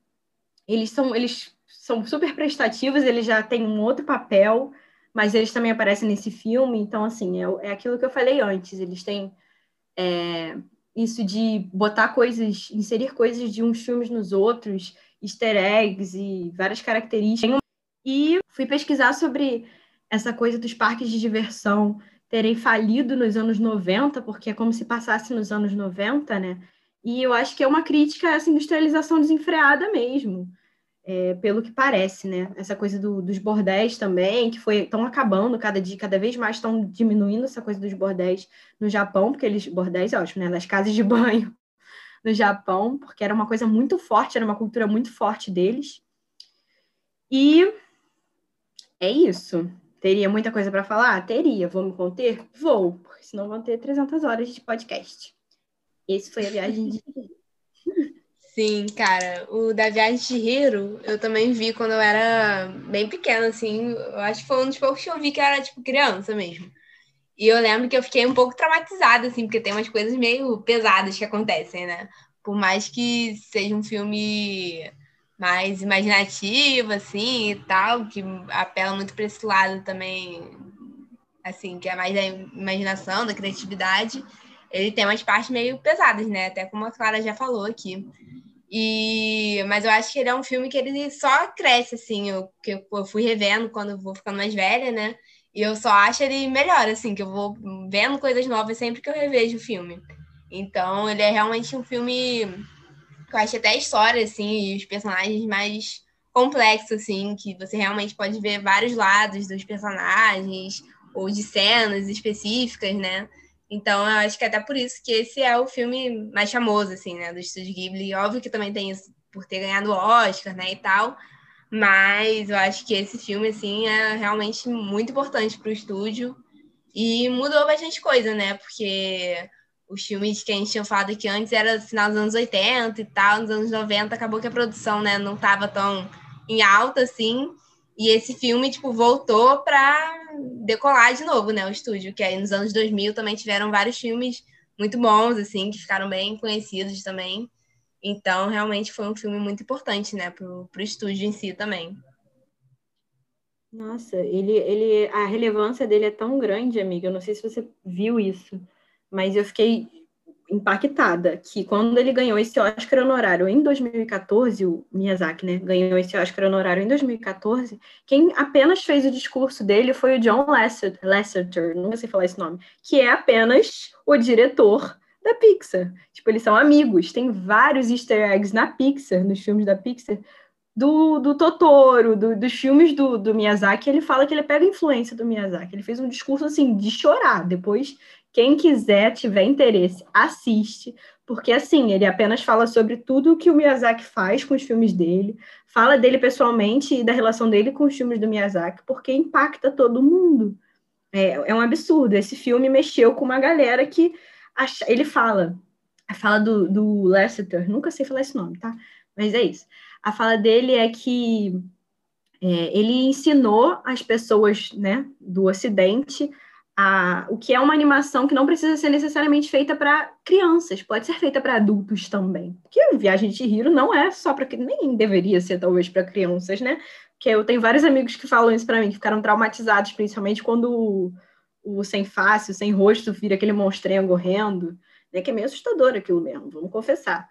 eles são, eles são super prestativos, eles já têm um outro papel, mas eles também aparecem nesse filme, então, assim, é, é aquilo que eu falei antes, eles têm é, isso de botar coisas, inserir coisas de uns filmes nos outros, easter eggs e várias características. E fui pesquisar sobre essa coisa dos parques de diversão terem falido nos anos 90, porque é como se passasse nos anos 90, né? E eu acho que é uma crítica a essa industrialização desenfreada mesmo é, pelo que parece, né? Essa coisa do, dos bordéis também, que foi estão acabando cada dia, cada vez mais estão diminuindo essa coisa dos bordéis no Japão, porque eles bordéis é ótimo, né? Das casas de banho <laughs> no Japão, porque era uma coisa muito forte, era uma cultura muito forte deles. E é isso. Teria muita coisa para falar? Teria. Vou me conter? Vou, porque senão vão ter 300 horas de podcast. Esse foi a viagem de <laughs> Sim, cara, o da Viagem de Hiro eu também vi quando eu era bem pequena, assim. Eu acho que foi um dos poucos que eu vi que era, tipo, criança mesmo. E eu lembro que eu fiquei um pouco traumatizada, assim, porque tem umas coisas meio pesadas que acontecem, né? Por mais que seja um filme mais imaginativo, assim, e tal, que apela muito para esse lado também, assim, que é mais da imaginação, da criatividade, ele tem umas partes meio pesadas, né? Até como a Clara já falou aqui. E, mas eu acho que ele é um filme que ele só cresce, assim, eu, que eu fui revendo quando vou ficando mais velha, né? E eu só acho ele melhor, assim, que eu vou vendo coisas novas sempre que eu revejo o filme. Então, ele é realmente um filme que eu acho até a história, assim, e os personagens mais complexos, assim, que você realmente pode ver vários lados dos personagens ou de cenas específicas, né? Então, eu acho que é até por isso que esse é o filme mais famoso, assim, né, do Estúdio Ghibli. Óbvio que também tem isso por ter ganhado o Oscar, né, e tal. Mas eu acho que esse filme, assim, é realmente muito importante para o estúdio. E mudou bastante coisa, né? Porque os filmes que a gente tinha falado aqui antes era final dos anos 80 e tal, nos anos 90 acabou que a produção, né, não estava tão em alta assim. E esse filme, tipo, voltou para decolar de novo, né, o estúdio, que aí nos anos 2000 também tiveram vários filmes muito bons, assim, que ficaram bem conhecidos também. Então, realmente foi um filme muito importante, né, pro, pro estúdio em si também. Nossa, ele, ele, a relevância dele é tão grande, amiga. Eu não sei se você viu isso, mas eu fiquei impactada que quando ele ganhou esse Oscar honorário em 2014, o Miyazaki, né, ganhou esse Oscar honorário em 2014, quem apenas fez o discurso dele foi o John Lasseter, não sei falar esse nome, que é apenas o diretor da Pixar. Tipo, eles são amigos. Tem vários easter eggs na Pixar, nos filmes da Pixar, do, do Totoro, do, dos filmes do, do Miyazaki. Ele fala que ele pega influência do Miyazaki. Ele fez um discurso, assim, de chorar. Depois, quem quiser, tiver interesse, assiste. Porque, assim, ele apenas fala sobre tudo o que o Miyazaki faz com os filmes dele. Fala dele pessoalmente e da relação dele com os filmes do Miyazaki, porque impacta todo mundo. É, é um absurdo. Esse filme mexeu com uma galera que ele fala, a fala do, do Lasseter, nunca sei falar esse nome, tá? Mas é isso. A fala dele é que é, ele ensinou as pessoas né, do Ocidente a, o que é uma animação que não precisa ser necessariamente feita para crianças, pode ser feita para adultos também. Porque Viagem de Hiro não é só para nem deveria ser talvez para crianças, né? Porque eu tenho vários amigos que falam isso para mim, que ficaram traumatizados, principalmente quando o sem face, o sem rosto, vira aquele monstrengo correndo, né? Que é meio assustador aquilo mesmo, vamos confessar.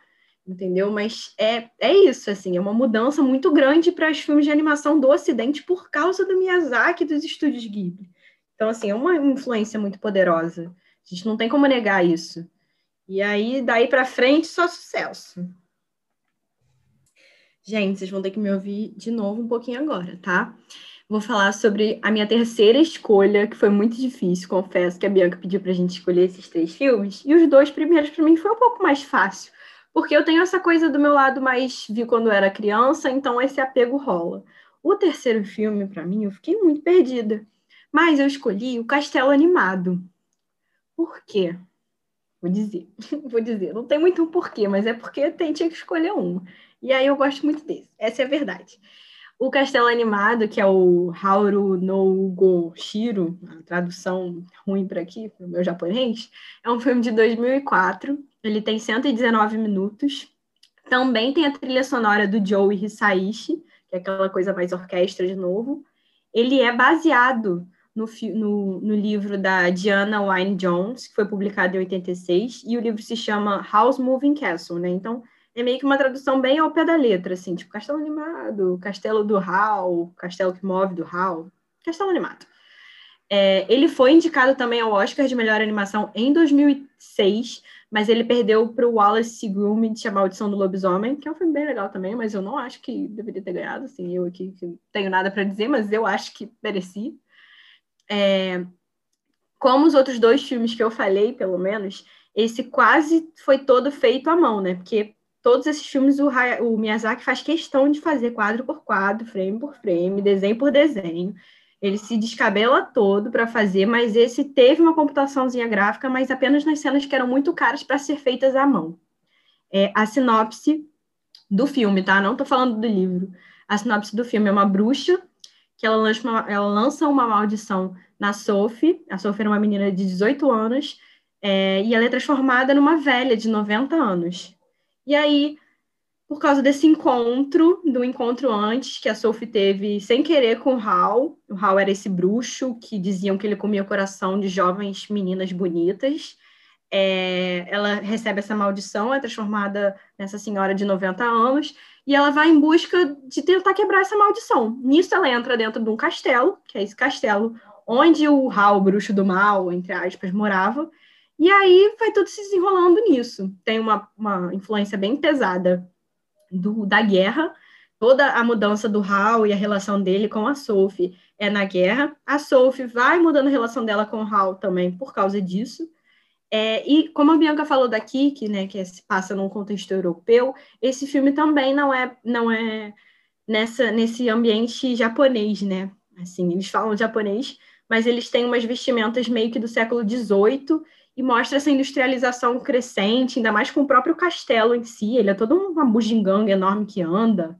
Entendeu? Mas é, é isso, assim, é uma mudança muito grande para os filmes de animação do Ocidente por causa do Miyazaki e dos estúdios Ghibli. Então, assim, é uma influência muito poderosa. A gente não tem como negar isso. E aí, daí para frente, só sucesso. Gente, vocês vão ter que me ouvir de novo um pouquinho agora, tá? Vou falar sobre a minha terceira escolha, que foi muito difícil, confesso que a Bianca pediu para a gente escolher esses três filmes, e os dois primeiros para mim foi um pouco mais fácil, porque eu tenho essa coisa do meu lado mais vi quando era criança, então esse apego rola. O terceiro filme, para mim, eu fiquei muito perdida, mas eu escolhi o Castelo Animado. Por quê? Vou dizer, <laughs> vou dizer, não tem muito um porquê, mas é porque tem, tinha que escolher um. E aí eu gosto muito desse, essa é a verdade. O Castelo Animado, que é o Hauru no Go Shiro, a tradução ruim para aqui, para o meu japonês, é um filme de 2004. Ele tem 119 minutos. Também tem a trilha sonora do Joe Hisaishi, que é aquela coisa mais orquestra de novo. Ele é baseado no, no, no, livro da Diana Wynne Jones, que foi publicado em 86, e o livro se chama House Moving Castle, né? Então, é meio que uma tradução bem ao pé da letra, assim, tipo Castelo Animado, Castelo do Hal, Castelo que Move do Hal, Castelo Animado. É, ele foi indicado também ao Oscar de Melhor Animação em 2006, mas ele perdeu para o Wallace Gromit, A Maldição do Lobisomem, que é um filme bem legal também, mas eu não acho que deveria ter ganhado, assim, eu aqui que tenho nada para dizer, mas eu acho que merecia. É, como os outros dois filmes que eu falei, pelo menos, esse quase foi todo feito à mão, né? Porque todos esses filmes o, o, Miyazaki faz questão de fazer quadro por quadro, frame por frame, desenho por desenho. Ele se descabela todo para fazer, mas esse teve uma computaçãozinha gráfica, mas apenas nas cenas que eram muito caras para ser feitas à mão. É, a sinopse do filme, tá? Não estou falando do livro. A sinopse do filme é uma bruxa que ela lança uma, ela lança uma maldição na Sophie. A Sophie era uma menina de 18 anos é, e ela é transformada numa velha de 90 anos. E aí, por causa desse encontro, do encontro antes que a Sophie teve sem querer com o Hal, o Hal era esse bruxo que diziam que ele comia o coração de jovens meninas bonitas. é, ela recebe essa maldição, é transformada nessa senhora de 90 anos, e ela vai em busca de tentar quebrar essa maldição. Nisso, ela entra dentro de um castelo, que é esse castelo onde o Hal, o bruxo do mal, entre aspas, morava, e aí vai tudo se desenrolando nisso. Tem uma, uma influência bem pesada do, da guerra, toda a mudança do Hal e a relação dele com a Sophie é na guerra. A Sophie vai mudando a relação dela com o Hal também por causa disso. É, e como a Bianca falou da Kiki, né, que se passa num contexto europeu, esse filme também não é não é nessa nesse ambiente japonês, né? Assim, eles falam japonês, mas eles têm umas vestimentas meio que do século XVIII e mostra essa industrialização crescente, ainda mais com o próprio castelo em si. Ele é todo uma bugiganga enorme que anda.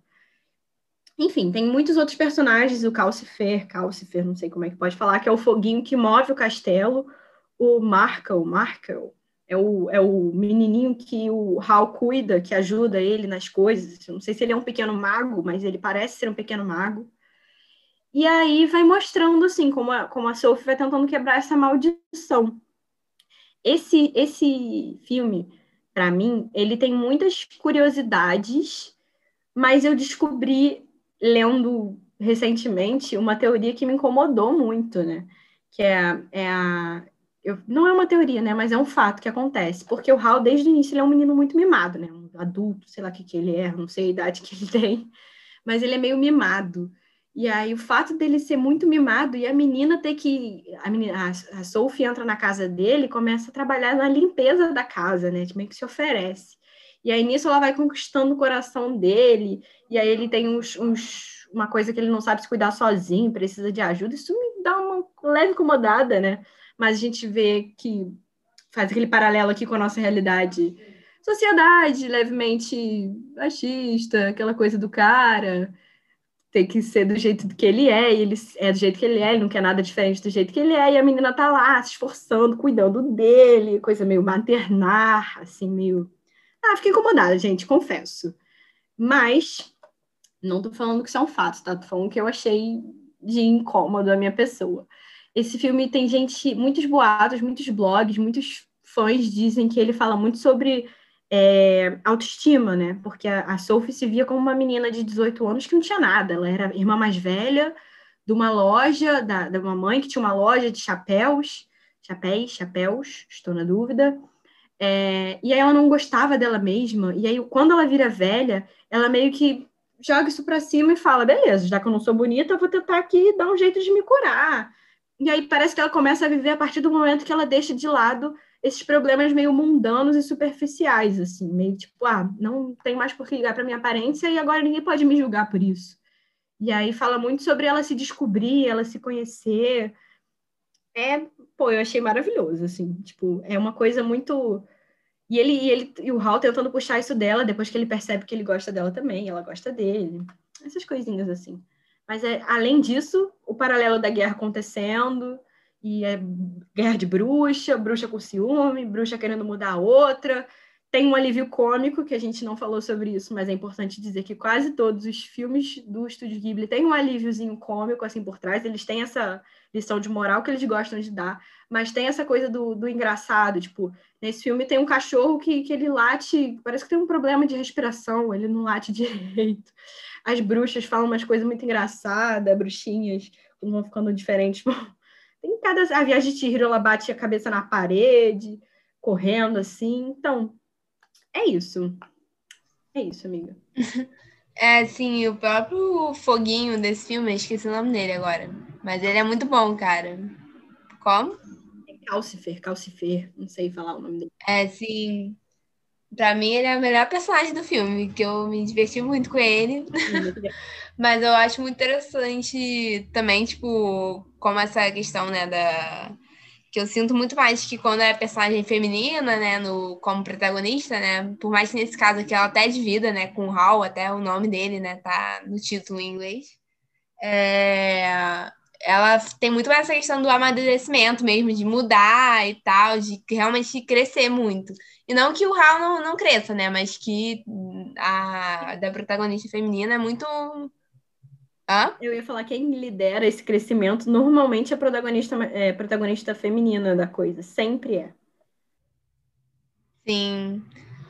Enfim, tem muitos outros personagens, o Calcifer, Calcifer, não sei como é que pode falar, que é o foguinho que move o castelo o Markel, Markel é o, é o menininho que o Hal cuida, que ajuda ele nas coisas. Não sei se ele é um pequeno mago, mas ele parece ser um pequeno mago. E aí vai mostrando assim como a, como a Sophie vai tentando quebrar essa maldição. Esse esse filme, para mim, ele tem muitas curiosidades, mas eu descobri lendo recentemente uma teoria que me incomodou muito, né? Que é, é a eu, não é uma teoria, né? Mas é um fato que acontece. Porque o Hal, desde o início, ele é um menino muito mimado, né? Um adulto, sei lá o que, que ele é, não sei a idade que ele <laughs> tem. Mas ele é meio mimado. E aí, o fato dele ser muito mimado e a menina ter que. A, menina, a, Sophie entra na casa dele e começa a trabalhar na limpeza da casa, né? Meio que se oferece. E aí, nisso, ela vai conquistando o coração dele. E aí, ele tem uns, uns, uma coisa que ele não sabe se cuidar sozinho, precisa de ajuda. Isso me dá uma leve incomodada, né? Mas a gente vê que faz aquele paralelo aqui com a nossa realidade. Sociedade levemente machista, aquela coisa do cara tem que ser do jeito que ele é, e ele é do jeito que ele é, ele não quer nada diferente do jeito que ele é, e a menina tá lá se esforçando, cuidando dele, coisa meio maternar, assim, meio. Ah, fiquei incomodada, gente, confesso. Mas não tô falando que isso é um fato, tá? Tô falando que eu achei de incômodo a minha pessoa. Esse filme tem gente, muitos boatos, muitos blogs, muitos fãs dizem que ele fala muito sobre é, autoestima, né? Porque a, a, Sophie se via como uma menina de 18 anos que não tinha nada. Ela era irmã mais velha de uma loja, da, da uma mãe que tinha uma loja de chapéus, chapéus, chapéus, estou na dúvida. É, e aí ela não gostava dela mesma. E aí, quando ela vira velha, ela meio que joga isso para cima e fala: beleza, já que eu não sou bonita, eu vou tentar aqui dar um jeito de me curar. E aí parece que ela começa a viver a partir do momento que ela deixa de lado esses problemas meio mundanos e superficiais, assim, meio tipo, ah, não tem mais por que ligar para minha aparência e agora ninguém pode me julgar por isso. E aí fala muito sobre ela se descobrir, ela se conhecer. É, pô, eu achei maravilhoso, assim, tipo, é uma coisa muito e ele e ele e o Hal tentando puxar isso dela depois que ele percebe que ele gosta dela também, ela gosta dele. Essas coisinhas assim. Mas, é, além disso, o paralelo da guerra acontecendo, e é guerra de bruxa, bruxa com ciúme, bruxa querendo mudar a outra. Tem um alívio cômico, que a gente não falou sobre isso, mas é importante dizer que quase todos os filmes do Estúdio Ghibli têm um alíviozinho cômico, assim, por trás. Eles têm essa lição de moral que eles gostam de dar, mas tem essa coisa do, do engraçado. Tipo, nesse filme tem um cachorro que, que ele late, parece que tem um problema de respiração, ele não late <laughs> direito as bruxas falam umas coisas muito engraçadas, bruxinhas, quando vão ficando diferentes. <laughs> Tem cada. A viagem de Chihiro, ela bate a cabeça na parede, correndo assim. Então, é isso. É isso, amiga. <laughs> É, sim, o próprio foguinho desse filme, esqueci o nome dele agora. Mas ele é muito bom, cara. Como? É Calcifer, Calcifer, não sei falar o nome dele. É, sim. Pra mim, ele é o melhor personagem do filme, que eu me diverti muito com ele. <laughs> Mas eu acho muito interessante também, tipo, como essa questão, né, da. Que eu sinto muito mais que quando é personagem feminina, né, no, como protagonista, né, por mais que nesse caso aqui ela até é de vida, né, com Hal, até o nome dele, né, tá no título em inglês. É, ela tem muito mais essa questão do amadurecimento mesmo, de mudar e tal, de realmente crescer muito. E não que o Hal não, não cresça, né? Mas que a da protagonista feminina é muito. Hã? Eu ia falar quem lidera esse crescimento normalmente é a protagonista, é, protagonista feminina da coisa. Sempre é. Sim.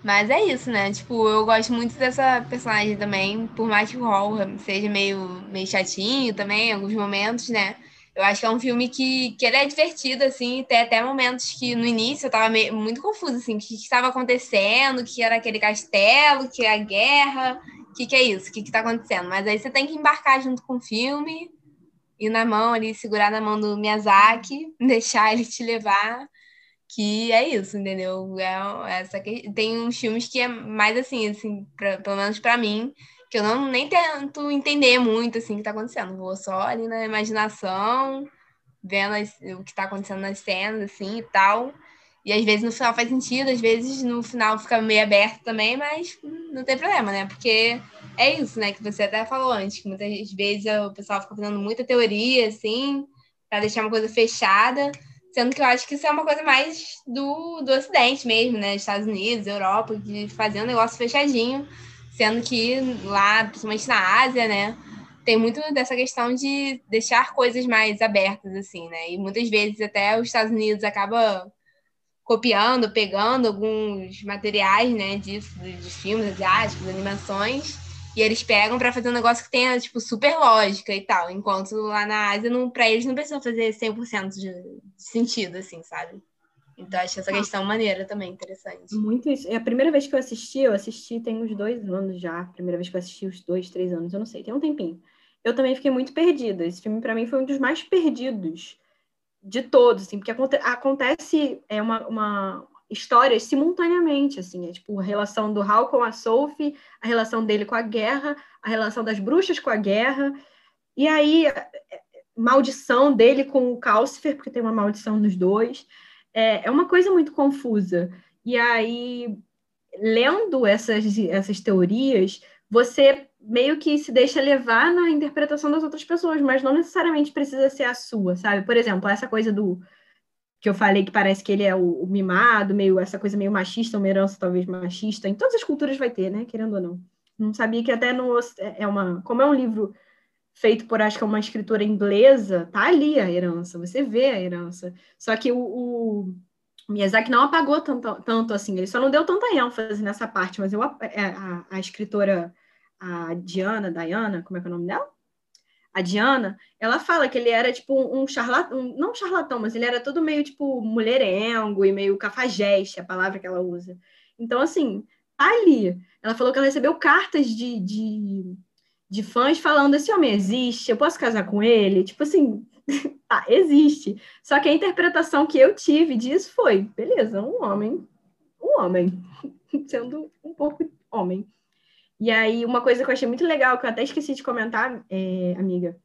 Mas é isso, né? Tipo, eu gosto muito dessa personagem também, por mais que o Hall seja meio, meio chatinho também, em alguns momentos, né? Eu acho que é um filme que, que ele é divertido, assim, tem até momentos que no início eu tava meio, muito confusa, assim, o que estava acontecendo, o que era aquele castelo, o que é a guerra, o que, que é isso, o que, que tá acontecendo. Mas aí você tem que embarcar junto com o filme, ir na mão ali, segurar na mão do Miyazaki, <laughs> deixar ele te levar que é isso, entendeu? É essa que tem uns filmes que é mais assim, assim, pra, pelo menos para mim, que eu não nem tento entender muito assim o que tá acontecendo. Vou só ali na imaginação, vendo as, o que tá acontecendo nas cenas assim e tal. E às vezes no final faz sentido, às vezes no final fica meio aberto também, mas não tem problema, né? Porque é isso, né? Que você até falou antes, que muitas vezes o pessoal fica fazendo muita teoria, assim, para deixar uma coisa fechada. Sendo que eu acho que isso é uma coisa mais do, do Ocidente mesmo, né? Estados Unidos, Europa, de fazer um negócio fechadinho. Sendo que lá, principalmente na Ásia, né? Tem muito dessa questão de deixar coisas mais abertas, assim, né? E muitas vezes até os Estados Unidos acaba copiando, pegando alguns materiais, né, disso, de filmes asiáticos, animações, e eles pegam para fazer um negócio que tenha, tipo, super lógica e tal. Enquanto lá na Ásia, não, pra eles não precisa fazer 100% de, de sentido, assim, sabe? Então, acho essa ah. questão maneira também, interessante. Muito isso. É a primeira vez que eu assisti, eu assisti tem uns dois anos já. Primeira vez que eu assisti, uns dois, três anos, eu não sei, tem um tempinho. Eu também fiquei muito perdida. Esse filme, para mim, foi um dos mais perdidos de todos, assim, porque acontece é uma, uma, histórias simultaneamente, assim, é tipo a relação do Hal com a Sophie, a relação dele com a guerra, a relação das bruxas com a guerra, e aí é, é, maldição dele com o Calcifer, porque tem uma maldição nos dois, é, é uma coisa muito confusa. E aí, lendo essas, essas teorias, você meio que se deixa levar na interpretação das outras pessoas, mas não necessariamente precisa ser a sua, sabe? Por exemplo, essa coisa do que eu falei que parece que ele é o, o, mimado, meio essa coisa meio machista, uma herança talvez machista. Em todas as culturas vai ter, né? Querendo ou não. Não sabia que até no é uma, como é um livro feito por acho que é uma escritora inglesa, tá ali a herança, você vê a herança. Só que o, o Miyazaki não apagou tanto, tanto assim, ele só não deu tanta ênfase nessa parte, mas eu, a, é, a, a escritora, a Diana, Diana, como é que é o nome dela? a Diana, ela fala que ele era tipo um charlatão, um, não charlatão, mas ele era todo meio tipo mulherengo e meio cafajeste, a palavra que ela usa. Então, assim, tá ali. Ela falou que ela recebeu cartas de, de, de fãs falando: esse homem existe, eu posso casar com ele? Tipo assim, tá, <laughs> existe. Só que a interpretação que eu tive disso foi: beleza, um homem, um homem, <laughs> sendo um pouco homem. E aí, uma coisa que eu achei muito legal, que eu até esqueci de comentar, é, amiga,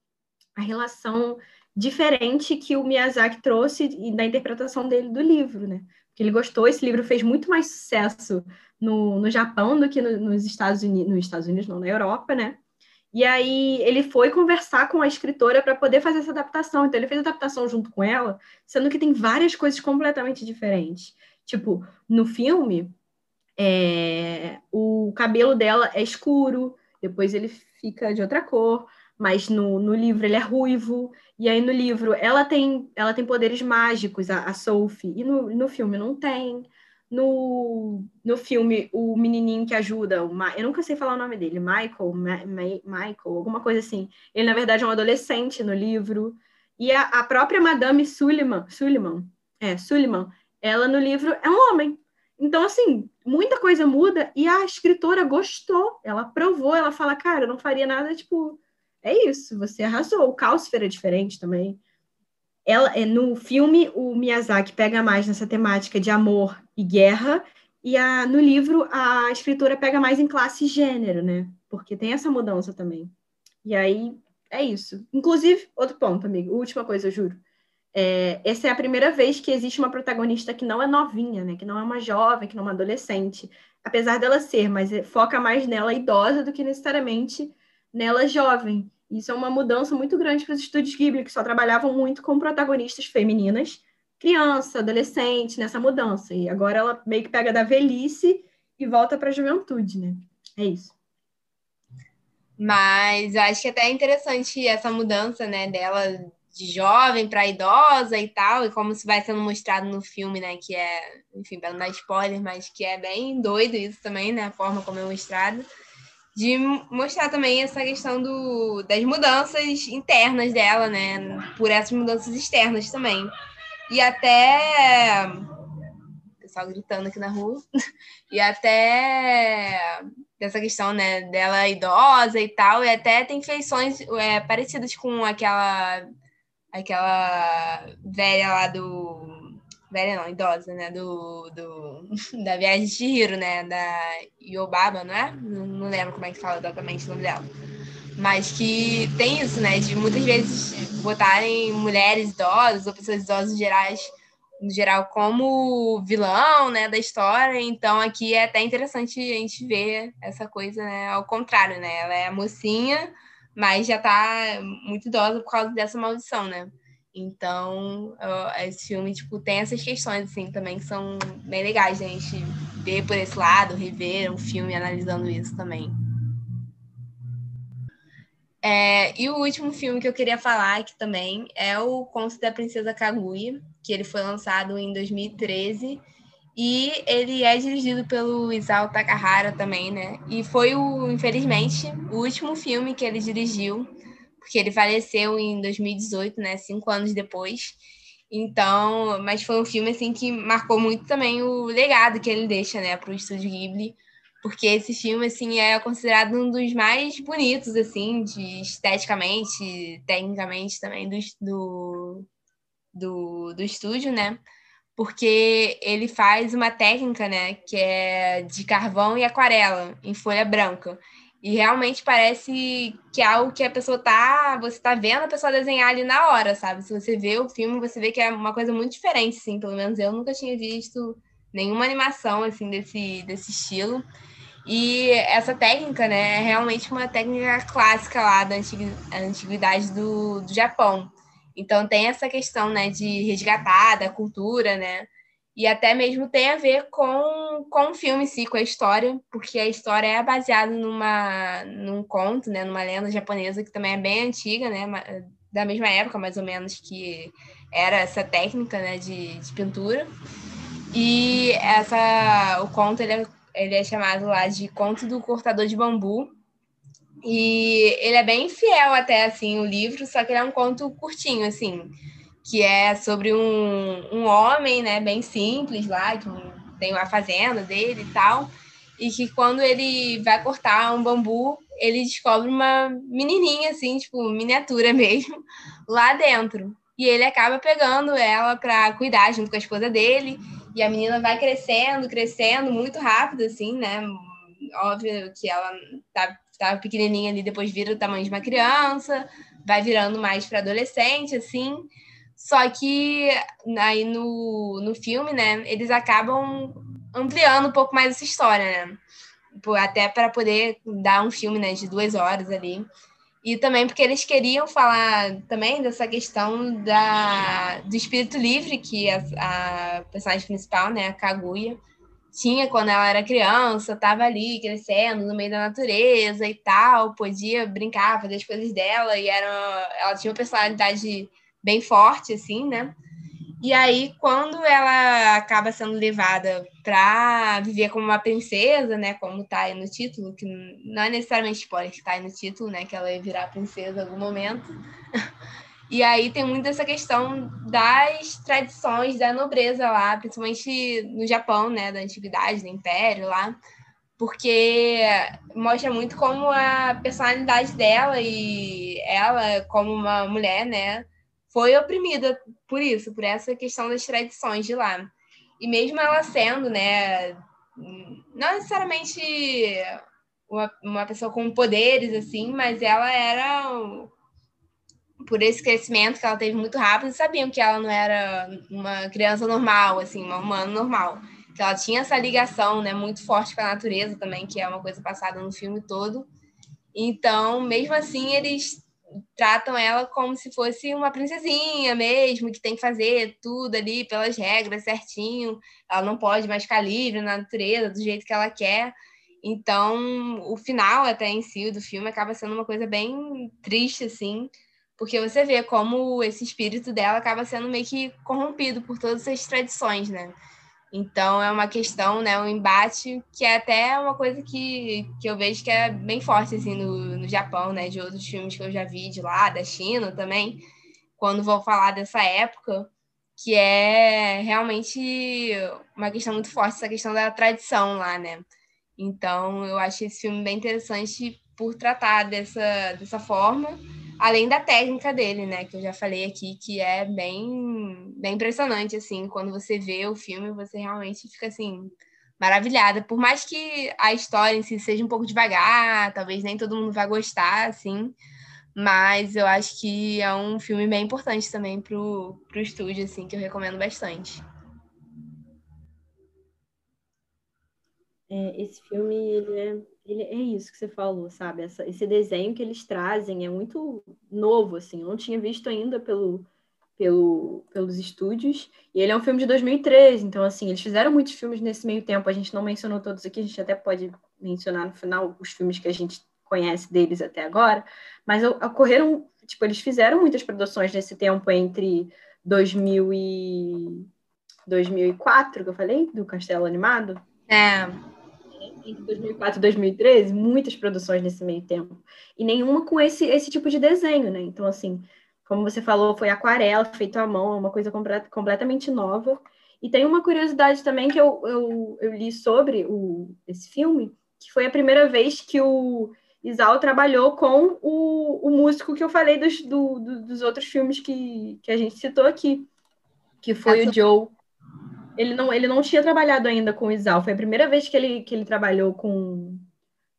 a relação diferente que o Miyazaki trouxe da interpretação dele do livro, né? Porque ele gostou, esse livro fez muito mais sucesso no, no Japão do que no, nos Estados Unidos, nos Estados Unidos, não, na Europa, né? E aí ele foi conversar com a escritora para poder fazer essa adaptação. Então ele fez a adaptação junto com ela, sendo que tem várias coisas completamente diferentes. Tipo, no filme, é, o cabelo dela é escuro, depois ele fica de outra cor, mas no, no livro ele é ruivo, e aí no livro ela tem, ela tem poderes mágicos, a, a Sophie, e no, no filme não tem. No, no filme, o menininho que ajuda, o Ma, eu nunca sei falar o nome dele, Michael, Ma, Ma, Michael, alguma coisa assim. Ele, na verdade, é um adolescente no livro. E a, a própria Madame Suliman, Suliman, é, Suliman, ela no livro é um homem. Então, assim, muita coisa muda e a escritora gostou, ela aprovou, ela fala, cara, eu não faria nada, tipo, é isso, você arrasou. O Calcifer é diferente também. Ela, é, no filme, o Miyazaki pega mais nessa temática de amor e guerra, e a, no livro, a escritora pega mais em classe e gênero, né? Porque tem essa mudança também. E aí, é isso. Inclusive, outro ponto, amigo, última coisa, eu juro. É, essa é a primeira vez que existe uma protagonista que não é novinha, né? Que não é uma jovem, que não é uma adolescente. Apesar dela ser, mas é, foca mais nela idosa do que necessariamente nela jovem. Isso é uma mudança muito grande para os estúdios Ghibli, que só trabalhavam muito com protagonistas femininas, criança, adolescente, nessa mudança. E agora ela meio que pega da velhice e volta para a juventude, né? É isso. Mas acho que até é interessante essa mudança, né, dela de jovem para idosa e tal, e como isso vai sendo mostrado no filme, né? Que é, enfim, para não dar spoiler, mas que é bem doido isso também, né? A forma como é mostrado. De mostrar também essa questão do, das mudanças internas dela, né? Por essas mudanças externas também. E até. O pessoal gritando aqui na rua. <laughs> E até dessa questão, né, dela idosa e tal, e até tem feições é, parecidas com aquela aquela velha lá do velha não, idosa, né, do, do <laughs> da viagem de Chihiro, né, da Yobaba, não é? Não, não lembro como é que fala exatamente o nome dela. Mas que tem isso, né, de muitas vezes botarem mulheres idosas ou pessoas idosas gerais no geral, como vilão, né, da história. Então, aqui é até interessante a gente ver essa coisa, né, ao contrário, né? Ela é a mocinha, mas já tá muito idosa por causa dessa maldição, né? Então, esse filme, tipo, tem essas questões, assim, também que são bem legais a gente ver por esse lado, rever um filme analisando isso também. É, e o último filme que eu queria falar aqui também é o Conto da Princesa Kaguya, que ele foi lançado em 2013 e ele é dirigido pelo Isao Takahara também, né? E foi o, infelizmente, o último filme que ele dirigiu, porque ele faleceu em 2018, né? Cinco anos depois. Então, mas foi um filme assim que marcou muito também o legado que ele deixa, né, para o estúdio Ghibli, porque esse filme assim é considerado um dos mais bonitos assim, de esteticamente, tecnicamente também do, do do, do estúdio, né? Porque ele faz uma técnica, né, que é de carvão e aquarela em folha branca. E realmente parece que é algo que a pessoa tá, você tá vendo a pessoa desenhar ali na hora, sabe? Se você vê o filme, você vê que é uma coisa muito diferente, assim, pelo menos eu nunca tinha visto nenhuma animação assim desse desse estilo. E essa técnica, né, é realmente uma técnica clássica lá da antiguidade do, do Japão. Então tem essa questão, né, de resgatar da cultura, né? E até mesmo tem a ver com, com o filme em si, com a história, porque a história é baseada numa, num conto, né, numa lenda japonesa que também é bem antiga, né, da mesma época, mais ou menos, que era essa técnica, né, de, de pintura. E essa, o conto, ele é, ele é chamado lá de Conto do Cortador de Bambu, e ele é bem fiel até, assim, o livro, só que ele é um conto curtinho, assim, que é sobre um, um homem, né, bem simples lá, que tem uma fazenda dele e tal, e que quando ele vai cortar um bambu, ele descobre uma menininha, assim, tipo, miniatura <laughs> mesmo, lá dentro. E ele acaba pegando ela para cuidar junto com a esposa dele, e a menina vai crescendo, crescendo muito rápido, assim, né? Óbvio que ela tá estava pequenininha ali, depois vira o tamanho de uma criança, vai virando mais para adolescente, assim. Só que aí no, no filme, né, eles acabam ampliando um pouco mais essa história, né? Até para poder dar um filme né, de duas horas ali. E também porque eles queriam falar também dessa questão da, do espírito livre que a, a personagem principal, né, a Kaguya, tinha quando ela era criança, estava ali crescendo no meio da natureza e tal, podia brincar, fazer as coisas dela, e era, ela tinha uma personalidade bem forte, assim, né? E aí, quando ela acaba sendo levada para viver como uma princesa, né? Como tá aí no título, que não é necessariamente spoiler que tá aí no título, né? Que ela ia virar princesa em algum momento. <laughs> E aí tem muito essa questão das tradições da nobreza lá, principalmente no Japão, né, da antiguidade, do império lá, porque mostra muito como a personalidade dela e ela como uma mulher, né, foi oprimida por isso, por essa questão das tradições de lá. E mesmo ela sendo, né, não necessariamente uma, uma pessoa com poderes assim, mas ela era por esse crescimento que ela teve muito rápido, sabiam que ela não era uma criança normal, assim, uma humana normal. Que ela tinha essa ligação, né, muito forte com a natureza também, que é uma coisa passada no filme todo. Então, mesmo assim, eles tratam ela como se fosse uma princesinha mesmo, que tem que fazer tudo ali pelas regras certinho. Ela não pode mais ficar livre na natureza do jeito que ela quer. Então, o final até em si do filme acaba sendo uma coisa bem triste assim, porque você vê como esse espírito dela acaba sendo meio que corrompido por todas essas tradições, né? Então é uma questão, né, um embate que é até uma coisa que, que eu vejo que é bem forte assim no, no Japão, né, de outros filmes que eu já vi de lá, da China também, quando vou falar dessa época, que é realmente uma questão muito forte, essa questão da tradição lá, né? Então eu acho esse filme bem interessante por tratar dessa, dessa forma além da técnica dele, né, que eu já falei aqui, que é bem, bem impressionante, assim, quando você vê o filme, você realmente fica, assim, maravilhada, por mais que a história em si seja um pouco devagar, talvez nem todo mundo vai gostar, assim, mas eu acho que é um filme bem importante também pro, pro estúdio, assim, que eu recomendo bastante. É, esse filme, ele é ele é isso que você falou, sabe? Essa, esse desenho que eles trazem é muito novo, assim. Eu não tinha visto ainda pelo, pelo, pelos estúdios. E ele é um filme de 2013, então, assim, eles fizeram muitos filmes nesse meio tempo. A gente não mencionou todos aqui, a gente até pode mencionar no final os filmes que a gente conhece deles até agora. Mas ocorreram, tipo, eles fizeram muitas produções nesse tempo entre 2000 e 2004, que eu falei, do Castelo Animado. É entre 2004 e 2013, muitas produções nesse meio tempo. E nenhuma com esse, esse tipo de desenho, né? Então, assim, como você falou, foi aquarela, feito à mão, é uma coisa completamente nova. E tem uma curiosidade também que eu, eu, eu li sobre o, esse filme, que foi a primeira vez que o Isao trabalhou com o, o músico que eu falei dos, do, dos outros filmes que, que a gente citou aqui, que foi Essa... o Joe ele não, ele não tinha trabalhado ainda com o Isal. Foi a primeira vez que ele, que ele trabalhou com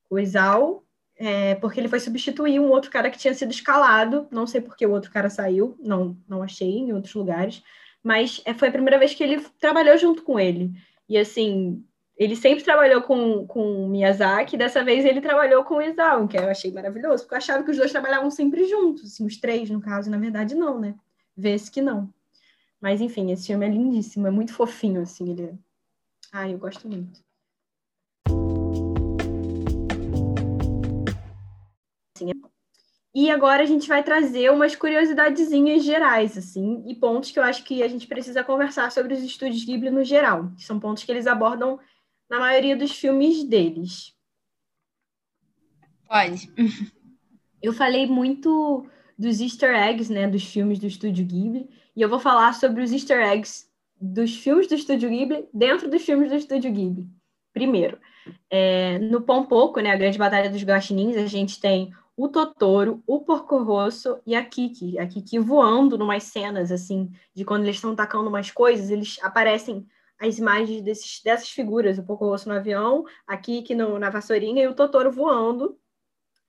o Isal, é, porque ele foi substituir um outro cara que tinha sido escalado. Não sei por que o outro cara saiu, não, não achei em outros lugares. Mas é, foi a primeira vez que ele trabalhou junto com ele. E assim, ele sempre trabalhou com, com Miyazaki, dessa vez ele trabalhou com o Isao, que eu achei maravilhoso, porque eu achava que os dois trabalhavam sempre juntos, assim, os três, no caso, na verdade, não, né? Vê-se que não. Mas, enfim, esse filme é lindíssimo, é muito fofinho, assim, ele é... Ai, eu gosto muito. E agora a gente vai trazer umas curiosidadezinhas gerais, assim, e pontos que eu acho que a gente precisa conversar sobre os estúdios Ghibli no geral. Que são pontos que eles abordam na maioria dos filmes deles. Pode. Eu falei muito dos easter eggs, né, dos filmes do estúdio Ghibli, e eu vou falar sobre os easter eggs dos filmes do Estúdio Ghibli dentro dos filmes do Estúdio Ghibli. Primeiro, é, no Pompoco, né, a Grande Batalha dos Guaxinins, a gente tem o Totoro, o Porco Rosso e a Kiki. A Kiki voando numas cenas, assim, de quando eles estão tacando umas coisas, eles aparecem as imagens desses, dessas figuras, o Porco Rosso no avião, a Kiki no, na vassourinha e o Totoro voando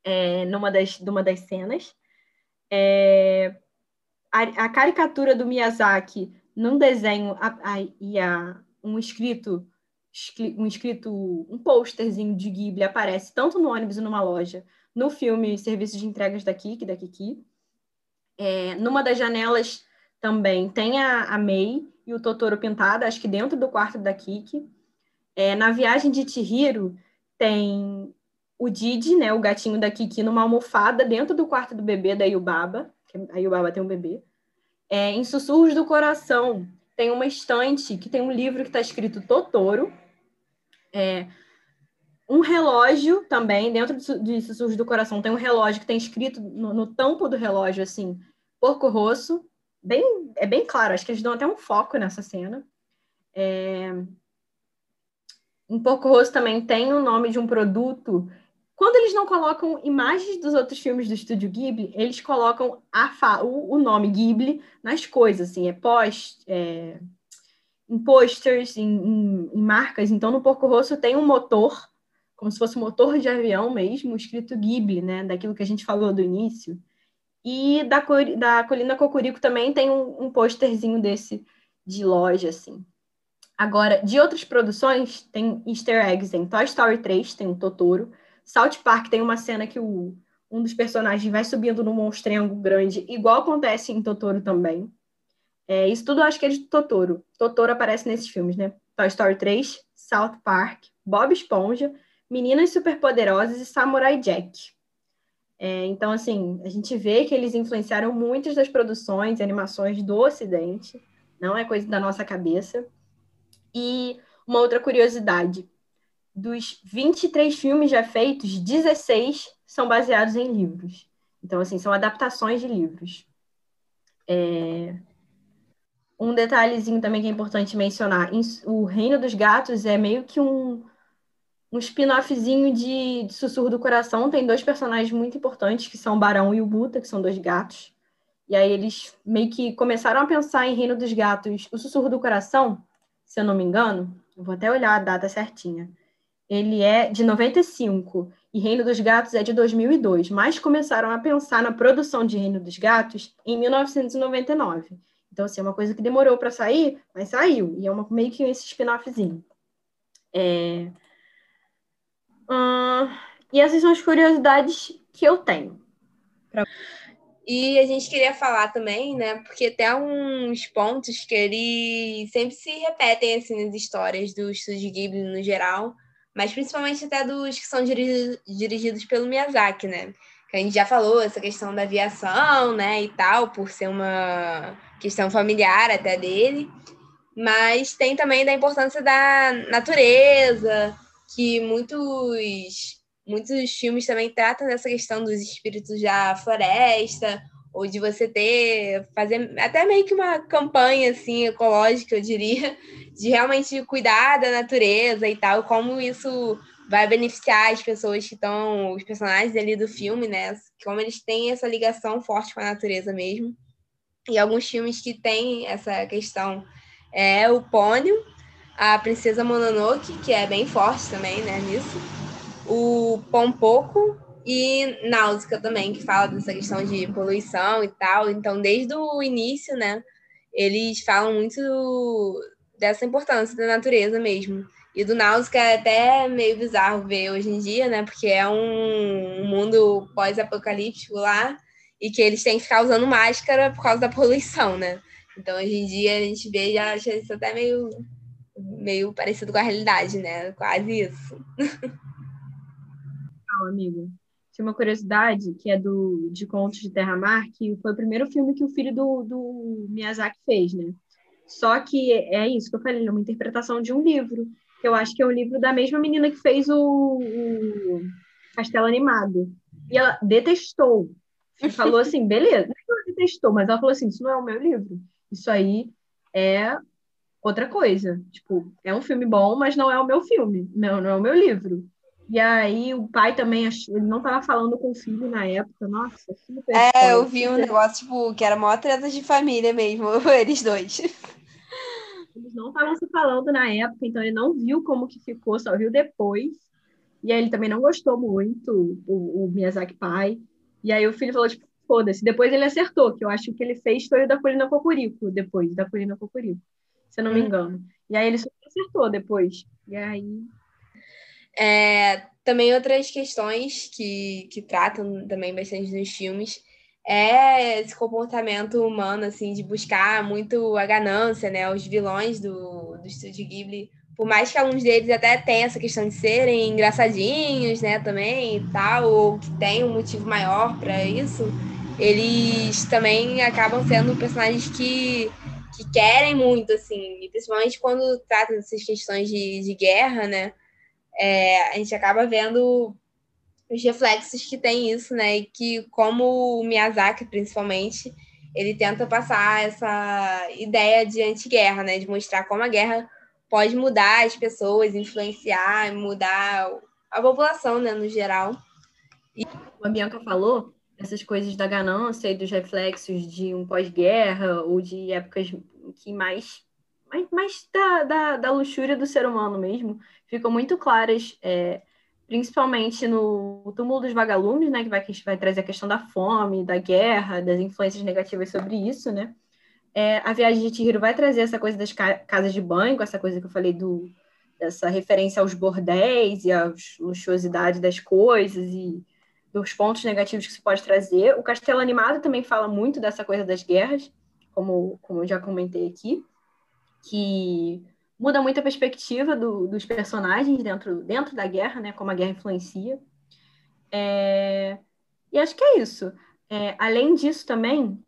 é, numa, das, numa das cenas. É, a, a caricatura do Miyazaki num desenho a, a, e a, um escrito um escrito um posterzinho de Ghibli aparece tanto no ônibus e numa loja no filme Serviço de Entregas da Kiki da Kiki é, numa das janelas também tem a, a Mei e o Totoro pintada acho que dentro do quarto da Kiki. É, na viagem de Chihiro tem o Didi, né, o gatinho da Kiki, numa almofada dentro do quarto do bebê da Yubaba aí o Baba tem um bebê. É, em Sussurros do Coração, tem uma estante que tem um livro que está escrito Totoro. É, um relógio também, dentro de Sussurros do Coração, tem um relógio que tem escrito no, no tampo do relógio, assim, Porco Rosso. Bem, é bem claro, acho que eles dão até um foco nessa cena. É... Em Porco Rosso também tem o nome de um produto quando eles não colocam imagens dos outros filmes do estúdio Ghibli, eles colocam a o, o, nome Ghibli nas coisas, assim, é pós, é, em posters, em, em, em, marcas. Então, no Porco Rosso tem um motor, como se fosse um motor de avião mesmo, escrito Ghibli, né, daquilo que a gente falou do início. E da, da Colina Cocurico também tem um, um posterzinho desse de loja, assim. Agora, de outras produções, tem easter eggs em Toy Story 3, tem um Totoro, South Park tem uma cena que o, um dos personagens vai subindo num monstrengo grande, igual acontece em Totoro também. É, isso tudo eu acho que é de Totoro. Totoro aparece nesses filmes, né? Toy Story 3, South Park, Bob Esponja, Meninas Superpoderosas e Samurai Jack. É, então, assim, a gente vê que eles influenciaram muitas das produções e animações do Ocidente, não é coisa da nossa cabeça. E uma outra curiosidade: dos 23 filmes já feitos, 16 são baseados em livros. Então, assim, são adaptações de livros. É... Um detalhezinho também que é importante mencionar: o Reino dos Gatos é meio que um, um spin-offzinho de, de Sussurro do Coração. Tem dois personagens muito importantes, que são o Barão e o Buta, que são dois gatos. E aí eles meio que começaram a pensar em Reino dos Gatos. O Sussurro do Coração, se eu não me engano, vou até olhar a data certinha. Ele é de 95 e Reino dos Gatos é de 2002, mas começaram a pensar na produção de Reino dos Gatos em 1999. Então, assim, é uma coisa que demorou para sair, mas saiu. E é uma, meio que esse spin-offzinho. É... Hum, e essas são as curiosidades que eu tenho. Pra... E a gente queria falar também, né? Porque tem uns pontos que eles sempre se repetem assim nas histórias do Estúdio Ghibli no geral, mas principalmente até dos que são dirigidos, dirigidos pelo Miyazaki, né? Que a gente já falou essa questão da aviação, né, e tal, por ser uma questão familiar até dele, mas tem também da importância da natureza, que muitos muitos filmes também tratam dessa questão dos espíritos da floresta, ou de você ter, fazer até meio que uma campanha assim ecológica, eu diria, de realmente cuidar da natureza e tal, como isso vai beneficiar as pessoas que estão, os personagens ali do filme, né? Como eles têm essa ligação forte com a natureza mesmo. E alguns filmes que têm essa questão é o Pônio, a Princesa Mononoke, que é bem forte também, né, nisso. O Pompoco e Náusica também, que fala dessa questão de poluição e tal. Então, desde o início, né, eles falam muito dessa importância da natureza mesmo. E do Náusica é até meio bizarro ver hoje em dia, né, porque é um mundo pós-apocalíptico lá e que eles têm que ficar usando máscara por causa da poluição, né. Então, hoje em dia, a gente vê e acha isso até meio meio parecido com a realidade, né? Quase isso. Não, amigo. Tinha uma curiosidade que é do de Contos de Terra Mar, que foi o primeiro filme que o filho do, do Miyazaki fez, né? Só que é isso que eu falei, é uma interpretação de um livro, que eu acho que é o um livro da mesma menina que fez o, o Castelo Animado. E ela detestou. Falou assim, <laughs> beleza, não ela detestou, mas ela falou assim, isso não é o meu livro. Isso aí é outra coisa. Tipo, é um filme bom, mas não é o meu filme, não, não é o meu livro. E aí o pai também, ele não estava falando com o filho na época, nossa, super É, forte. eu vi um negócio, tipo, que era maior treta de família mesmo, <laughs> eles dois. Eles não estavam se falando na época, então ele não viu como que ficou, só viu depois. E aí ele também não gostou muito, o, o Miyazaki pai. E aí o filho falou, tipo, foda-se. Depois ele acertou, que eu acho que o que ele fez foi o da Colina Cocorico, depois, da Colina Cocorico se eu não me hum. engano. E aí ele super acertou depois. E aí. É, também outras questões que, que tratam também bastante nos filmes é esse comportamento humano, assim, de buscar muito a ganância, né? Os vilões do, do Estúdio Ghibli, por mais que alguns deles até tenham essa questão de serem engraçadinhos, né, também e tal, ou que tem um motivo maior para isso, eles também acabam sendo personagens que que querem muito, assim, principalmente quando trata dessas questões de, de guerra, né? É, a gente acaba vendo os reflexos que tem isso, né? E que como o Miyazaki, principalmente, ele tenta passar essa ideia de anti-guerra, né? De mostrar como a guerra pode mudar as pessoas, influenciar, mudar a população, né, no geral. E a Bianca falou essas coisas da ganância e dos reflexos de um pós-guerra ou de épocas que mais mais, mais da, da, da, luxúria do ser humano mesmo ficam muito claras, é, principalmente no Túmulo dos Vagalumes, né, que vai, que vai trazer a questão da fome, da guerra, das influências negativas sobre isso, né? É, a Viagem de Chihiro vai trazer essa coisa das ca casas de banho, essa coisa que eu falei do dessa referência aos bordéis e à luxuosidade das coisas e dos pontos negativos que se pode trazer. O Castelo Animado também fala muito dessa coisa das guerras, como, como eu já comentei aqui, que muda muito a perspectiva do, dos personagens dentro, dentro da guerra, né, como a guerra influencia. É... E acho que é isso. É, além disso, também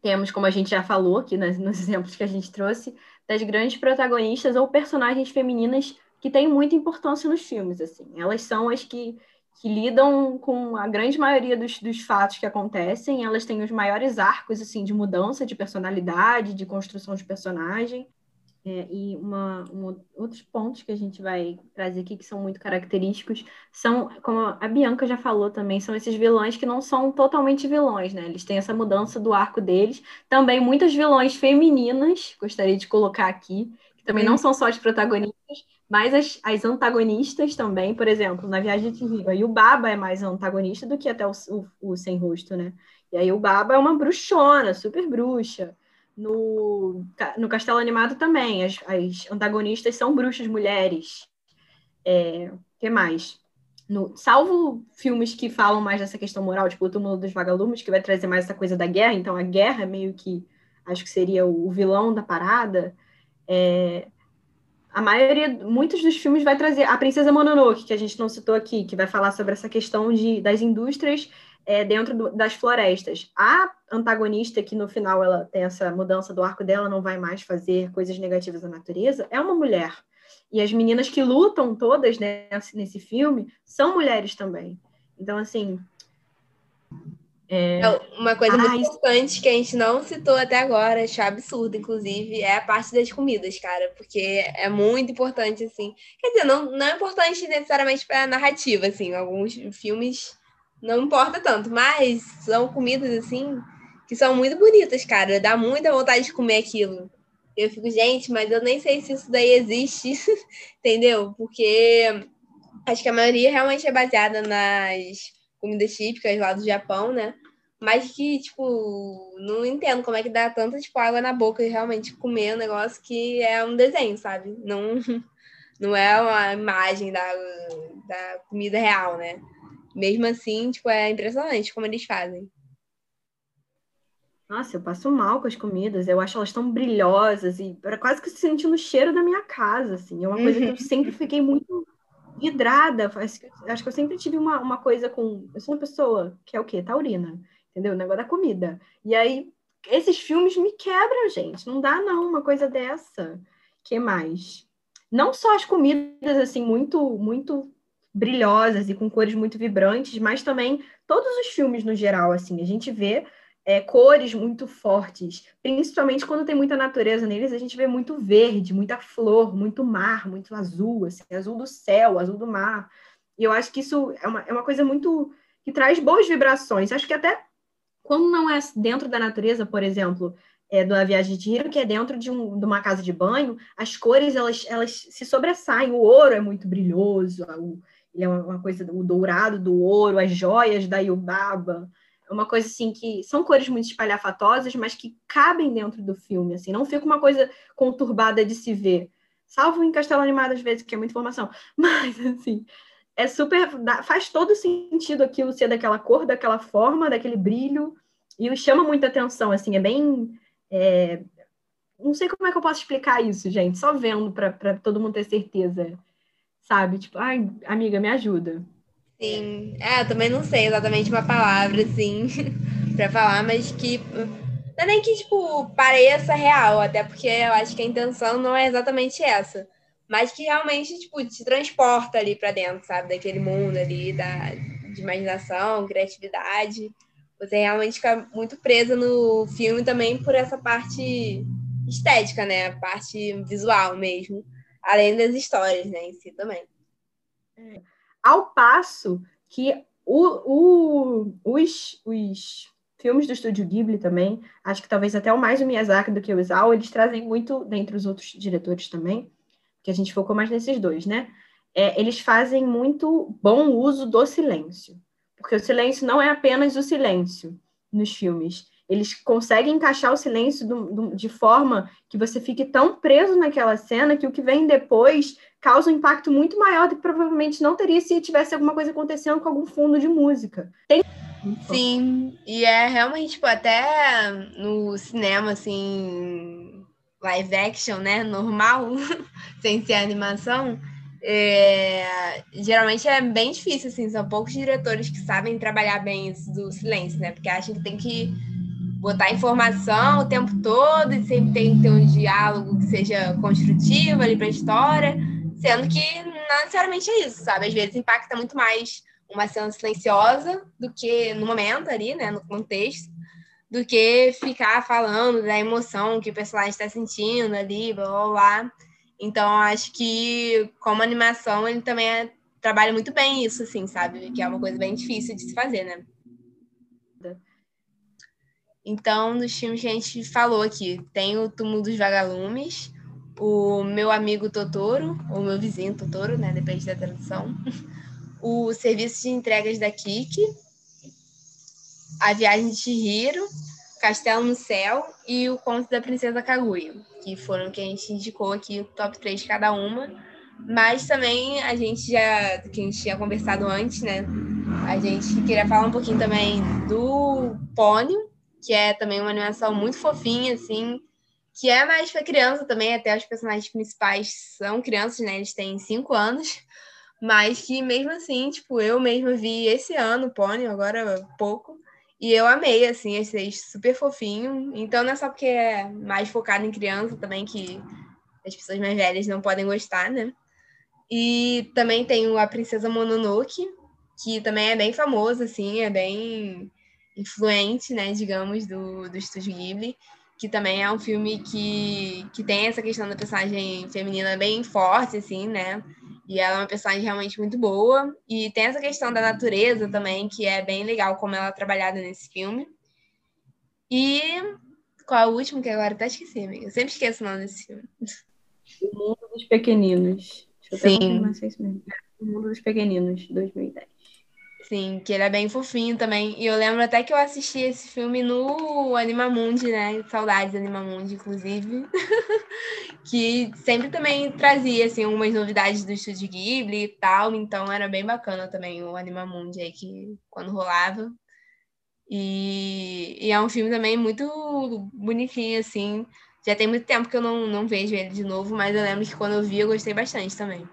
temos, como a gente já falou aqui nos, nos exemplos que a gente trouxe, das grandes protagonistas ou personagens femininas que têm muita importância nos filmes. Assim, elas são as que, que lidam com a grande maioria dos, dos fatos que acontecem. Elas têm os maiores arcos assim de mudança de personalidade, de construção de personagem. É, e uma, uma, outros pontos que a gente vai trazer aqui que são muito característicos são, como a Bianca já falou também, são esses vilões que não são totalmente vilões, né? Eles têm essa mudança do arco deles. Também muitas vilões femininas, gostaria de colocar aqui, que também não são só as protagonistas, mas as, as antagonistas também. Por exemplo, na Viagem de Riva, e o Baba é mais antagonista do que até o, o, o Sem Rosto, né? E aí o Baba é uma bruxona, super bruxa. No, no Castelo Animado também, as, as antagonistas são bruxas mulheres. É, que mais? No, salvo filmes que falam mais dessa questão moral, tipo o Túmulo dos Vagalumes, que vai trazer mais essa coisa da guerra, então a guerra meio que acho que seria o, o vilão da parada. É, a maioria, muitos dos filmes vai trazer a Princesa Mononoke, que a gente não citou aqui, que vai falar sobre essa questão de, das indústrias é, dentro do, das florestas. A antagonista, que no final ela tem essa mudança do arco dela, não vai mais fazer coisas negativas à natureza, é uma mulher. E as meninas que lutam todas nesse, nesse filme são mulheres também. Então, assim. É... Uma coisa muito importante que a gente não citou até agora, achei absurdo, inclusive, é a parte das comidas, cara, porque é muito importante, assim. Quer dizer, não, não é importante necessariamente para a narrativa, assim. Alguns filmes não importa tanto, mas são comidas assim que são muito bonitas, cara. Dá muita vontade de comer aquilo. Eu fico, gente, mas eu nem sei se isso daí existe, <laughs> entendeu? Porque acho que a maioria realmente é baseada nas comidas típicas lá do Japão, né? Mas que, tipo, não entendo como é que dá tanta, tipo, água na boca e realmente comer um negócio que é um desenho, sabe? Não, <laughs> não é uma imagem da, da comida real, né? Mesmo assim, tipo, é impressionante como eles fazem. Nossa, eu passo mal com as comidas, eu acho elas tão brilhosas e para quase que sentindo o cheiro da minha casa, assim. É uma coisa que eu <laughs> sempre fiquei muito vidrada. Que, acho que eu sempre tive uma, uma coisa com. Eu sou uma pessoa que é o quê? Taurina, entendeu? O negócio da comida. E aí, esses filmes me quebram, gente. Não dá, não, uma coisa dessa. que mais? Não só as comidas, assim, muito, muito brilhosas e com cores muito vibrantes, mas também todos os filmes no geral, assim, a gente vê é, cores muito fortes, principalmente quando tem muita natureza neles, a gente vê muito verde, muita flor, muito mar, muito azul, assim, azul do céu, azul do mar. E eu acho que isso é uma, é uma coisa muito que traz boas vibrações. Acho que até quando não é dentro da natureza, por exemplo, é, da Viagem de Hiro, que é dentro de, um, de uma casa de banho, as cores elas, elas se sobressaem. O ouro é muito brilhoso, o, ele é uma coisa, o dourado do ouro, as joias da Yubaba, é uma coisa assim que são cores muito espalhafatosas, mas que cabem dentro do filme, assim, não fica uma coisa conturbada de se ver. Salvo em Castelo Animado às vezes, que é muita informação, <laughs> mas assim, é super, faz todo sentido aquilo ser daquela cor, daquela forma, daquele brilho, e chama muita atenção, assim, é bem é... não sei como é que eu posso explicar isso, gente, só vendo para todo mundo ter certeza sabe? Tipo, ai, amiga, me ajuda. Sim, é, eu também não sei exatamente uma palavra, assim, <laughs> para falar, mas que não é nem que, tipo, pareça real, até porque eu acho que a intenção não é exatamente essa, mas que realmente, tipo, te transporta ali para dentro, sabe? Daquele mundo ali, da, de imaginação, criatividade. Você realmente fica muito presa no filme também por essa parte estética, né? A parte visual mesmo além das histórias, né, em si também. É. Ao passo que o, o, os, os filmes do estúdio Ghibli também, acho que talvez até o mais o Miyazaki do que o Isao, eles trazem muito, dentre os outros diretores também, que a gente focou mais nesses dois, né? É, eles fazem muito bom uso do silêncio, porque o silêncio não é apenas o silêncio nos filmes, eles conseguem encaixar o silêncio do, do, de forma que você fique tão preso naquela cena que o que vem depois causa um impacto muito maior do que provavelmente não teria se tivesse alguma coisa acontecendo com algum fundo de música. Tem... Sim, e é realmente, tipo, até no cinema, assim, live action, né, normal, <laughs> sem ser animação, É, geralmente é bem difícil, assim, são poucos diretores que sabem trabalhar bem isso do silêncio, né? Porque acham que tem que botar informação o tempo todo e sempre tem que ter um diálogo que seja construtivo ali para a história, sendo que não necessariamente é isso, sabe? Às vezes impacta muito mais uma cena silenciosa do que no momento ali, né, no contexto, do que ficar falando da emoção que o personagem está sentindo ali, blá blá blá. Então, acho que como animação ele também é, trabalha muito bem isso, assim, sabe? Que é uma coisa bem difícil de se fazer, né? Então, nos filmes que a gente falou aqui, tem o Túmulo dos Vagalumes, o Meu Amigo Totoro, ou Meu Vizinho Totoro, né? Depende da tradução. <laughs> O Serviço de Entregas da Kiki, A Viagem de Chihiro, Castelo no Céu e O Conto da Princesa Kaguya, que foram que a gente indicou aqui, o top 3 de cada uma. Mas também a gente já, que a gente tinha conversado antes, né? A gente queria falar um pouquinho também do Pônio, que é também uma animação muito fofinha, assim, que é mais para criança também, até os personagens principais são crianças, né? Eles têm cinco anos, mas que mesmo assim, tipo, eu mesma vi esse ano Pony, agora pouco, e eu amei, assim, achei super fofinho. Então não é só porque é mais focado em criança também que as pessoas mais velhas não podem gostar, né? E também tem a Princesa Mononoke, que também é bem famoso, assim, é bem influente, né, digamos, do, do Estúdio Ghibli, que também é um filme que, que tem essa questão da personagem feminina bem forte, assim, né? E ela é uma personagem realmente muito boa. E tem essa questão da natureza também, que é bem legal como ela é trabalhada nesse filme. E qual é o último que agora até esqueci, amiga? Eu sempre esqueço o nome desse filme. O Mundo dos Pequeninos. Deixa eu Sim. Se é mesmo. O Mundo dos Pequeninos, 2010. Sim, que ele é bem fofinho também. E eu lembro até que eu assisti esse filme no Animamundi, né? Saudades Animamundi, inclusive. <laughs> que sempre também trazia, assim, algumas novidades do Estúdio Ghibli e tal. Então era bem bacana também o Animamundi aí, que quando rolava. E, e é um filme também muito bonitinho, assim. Já tem muito tempo que eu não, não vejo ele de novo, mas eu lembro que quando eu vi eu gostei bastante também.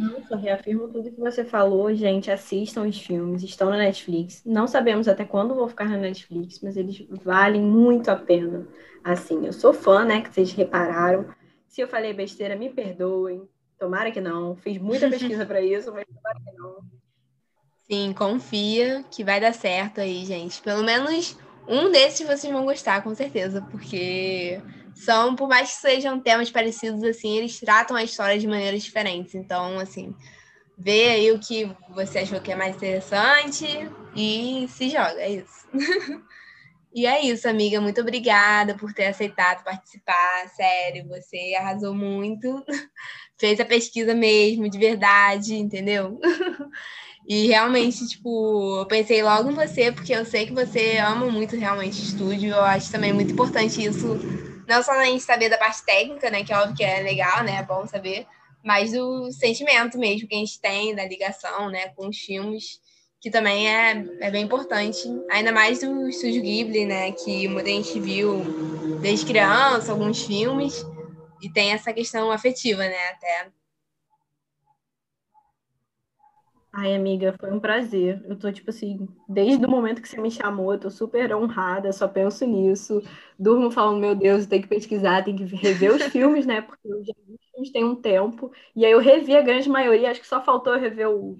Nossa, reafirmo tudo que você falou, gente. Assistam os filmes, estão na Netflix. Não sabemos até quando vão ficar na Netflix, mas eles valem muito a pena. Assim, eu sou fã, né? Que vocês repararam. Se eu falei besteira, me perdoem. Tomara que não. Fiz muita pesquisa para isso, mas tomara que não. Sim, confia que vai dar certo aí, gente. Pelo menos um desses vocês vão gostar, com certeza, porque são, por mais que sejam temas parecidos, assim, eles tratam a história de maneiras diferentes. Então, assim, vê aí o que você achou que é mais interessante e se joga, é isso. <laughs> e é isso, amiga. Muito obrigada por ter aceitado participar. Sério, você arrasou muito. <laughs> Fez a pesquisa mesmo, de verdade, entendeu? <laughs> E realmente, tipo, eu pensei logo em você, porque eu sei que você ama muito realmente estúdio. Eu acho também muito importante isso não só a gente saber da parte técnica, né? Que é óbvio que é legal, né? É bom saber, mas do sentimento mesmo que a gente tem, da ligação, né? Com os filmes, que também é, é bem importante. Ainda mais do Estúdio Ghibli, né? Que muita gente viu desde criança, alguns filmes, e tem essa questão afetiva, né? Até Ai, amiga, foi um prazer. Eu tô, tipo assim, desde o momento que você me chamou, eu tô super honrada, só penso nisso. Durmo falando, meu Deus, tem que pesquisar, tem que rever os filmes, né? Porque eu já vi os filmes tem um tempo. E aí eu revi a grande maioria, acho que só faltou rever o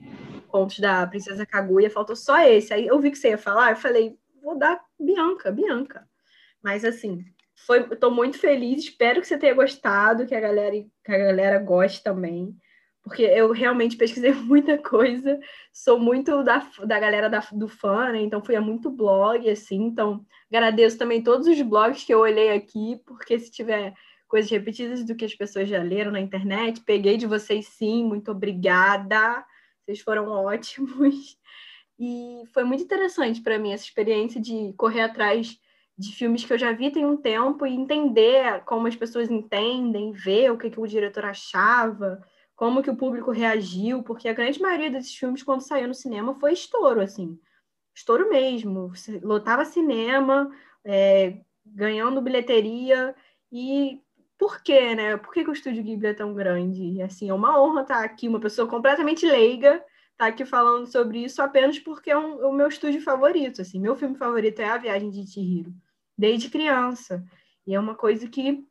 Contos da Princesa Kaguya, faltou só esse. Aí eu vi que você ia falar, eu falei, vou dar Bianca, Bianca. Mas assim, foi, tô muito feliz, espero que você tenha gostado, que a galera, que a galera goste também porque eu realmente pesquisei <laughs> muita coisa, sou muito da, da galera da, do fã, né? Então fui a muito blog, assim, então agradeço também todos os blogs que eu olhei aqui, porque se tiver coisas repetidas do que as pessoas já leram na internet, peguei de vocês sim, muito obrigada, vocês foram <laughs> ótimos. E foi muito interessante para mim essa experiência de correr atrás de filmes que eu já vi tem um tempo e entender como as pessoas entendem, ver o que, que o diretor achava, como que o público reagiu, porque a grande maioria desses filmes, quando saiu no cinema, foi estouro, assim. Estouro mesmo. Lotava cinema, é, ganhando bilheteria, e por quê, né? Por que, que o Estúdio Ghibli é tão grande? Assim, é uma honra estar aqui, uma pessoa completamente leiga, estar aqui falando sobre isso apenas porque é um, o meu estúdio favorito, assim. Meu filme favorito é A Viagem de Chihiro, desde criança. E é uma coisa que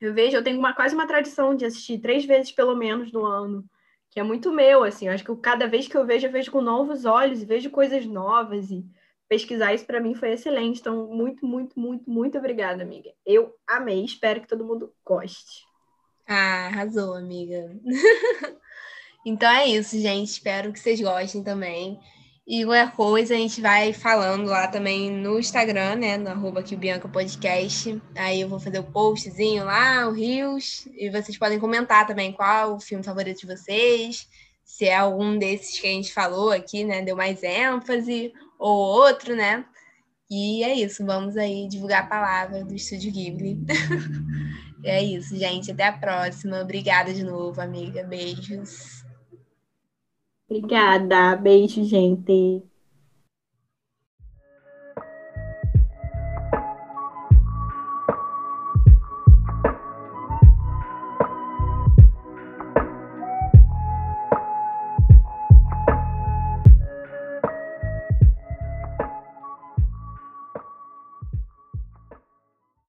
eu vejo, eu tenho uma, quase uma tradição de assistir três vezes, pelo menos, no ano, que é muito meu, assim. Eu acho que cada vez que eu vejo, eu vejo com novos olhos, vejo coisas novas, e pesquisar isso para mim foi excelente. Então, muito, muito, muito, muito obrigada, amiga. Eu amei, espero que todo mundo goste. Ah, arrasou, amiga. <laughs> então é isso, gente. Espero que vocês gostem também. E qualquer coisa a gente vai falando lá também no Instagram, né? No arroba aqui Bianca Podcast. Aí eu vou fazer o postzinho lá, o Rios. E vocês podem comentar também qual o filme favorito de vocês. Se é algum desses que a gente falou aqui, né? Deu mais ênfase, ou outro, né? E é isso, vamos aí divulgar a palavra do Estúdio Ghibli. <laughs> é isso, gente. Até a próxima. Obrigada de novo, amiga. Beijos. Obrigada. Beijo, gente.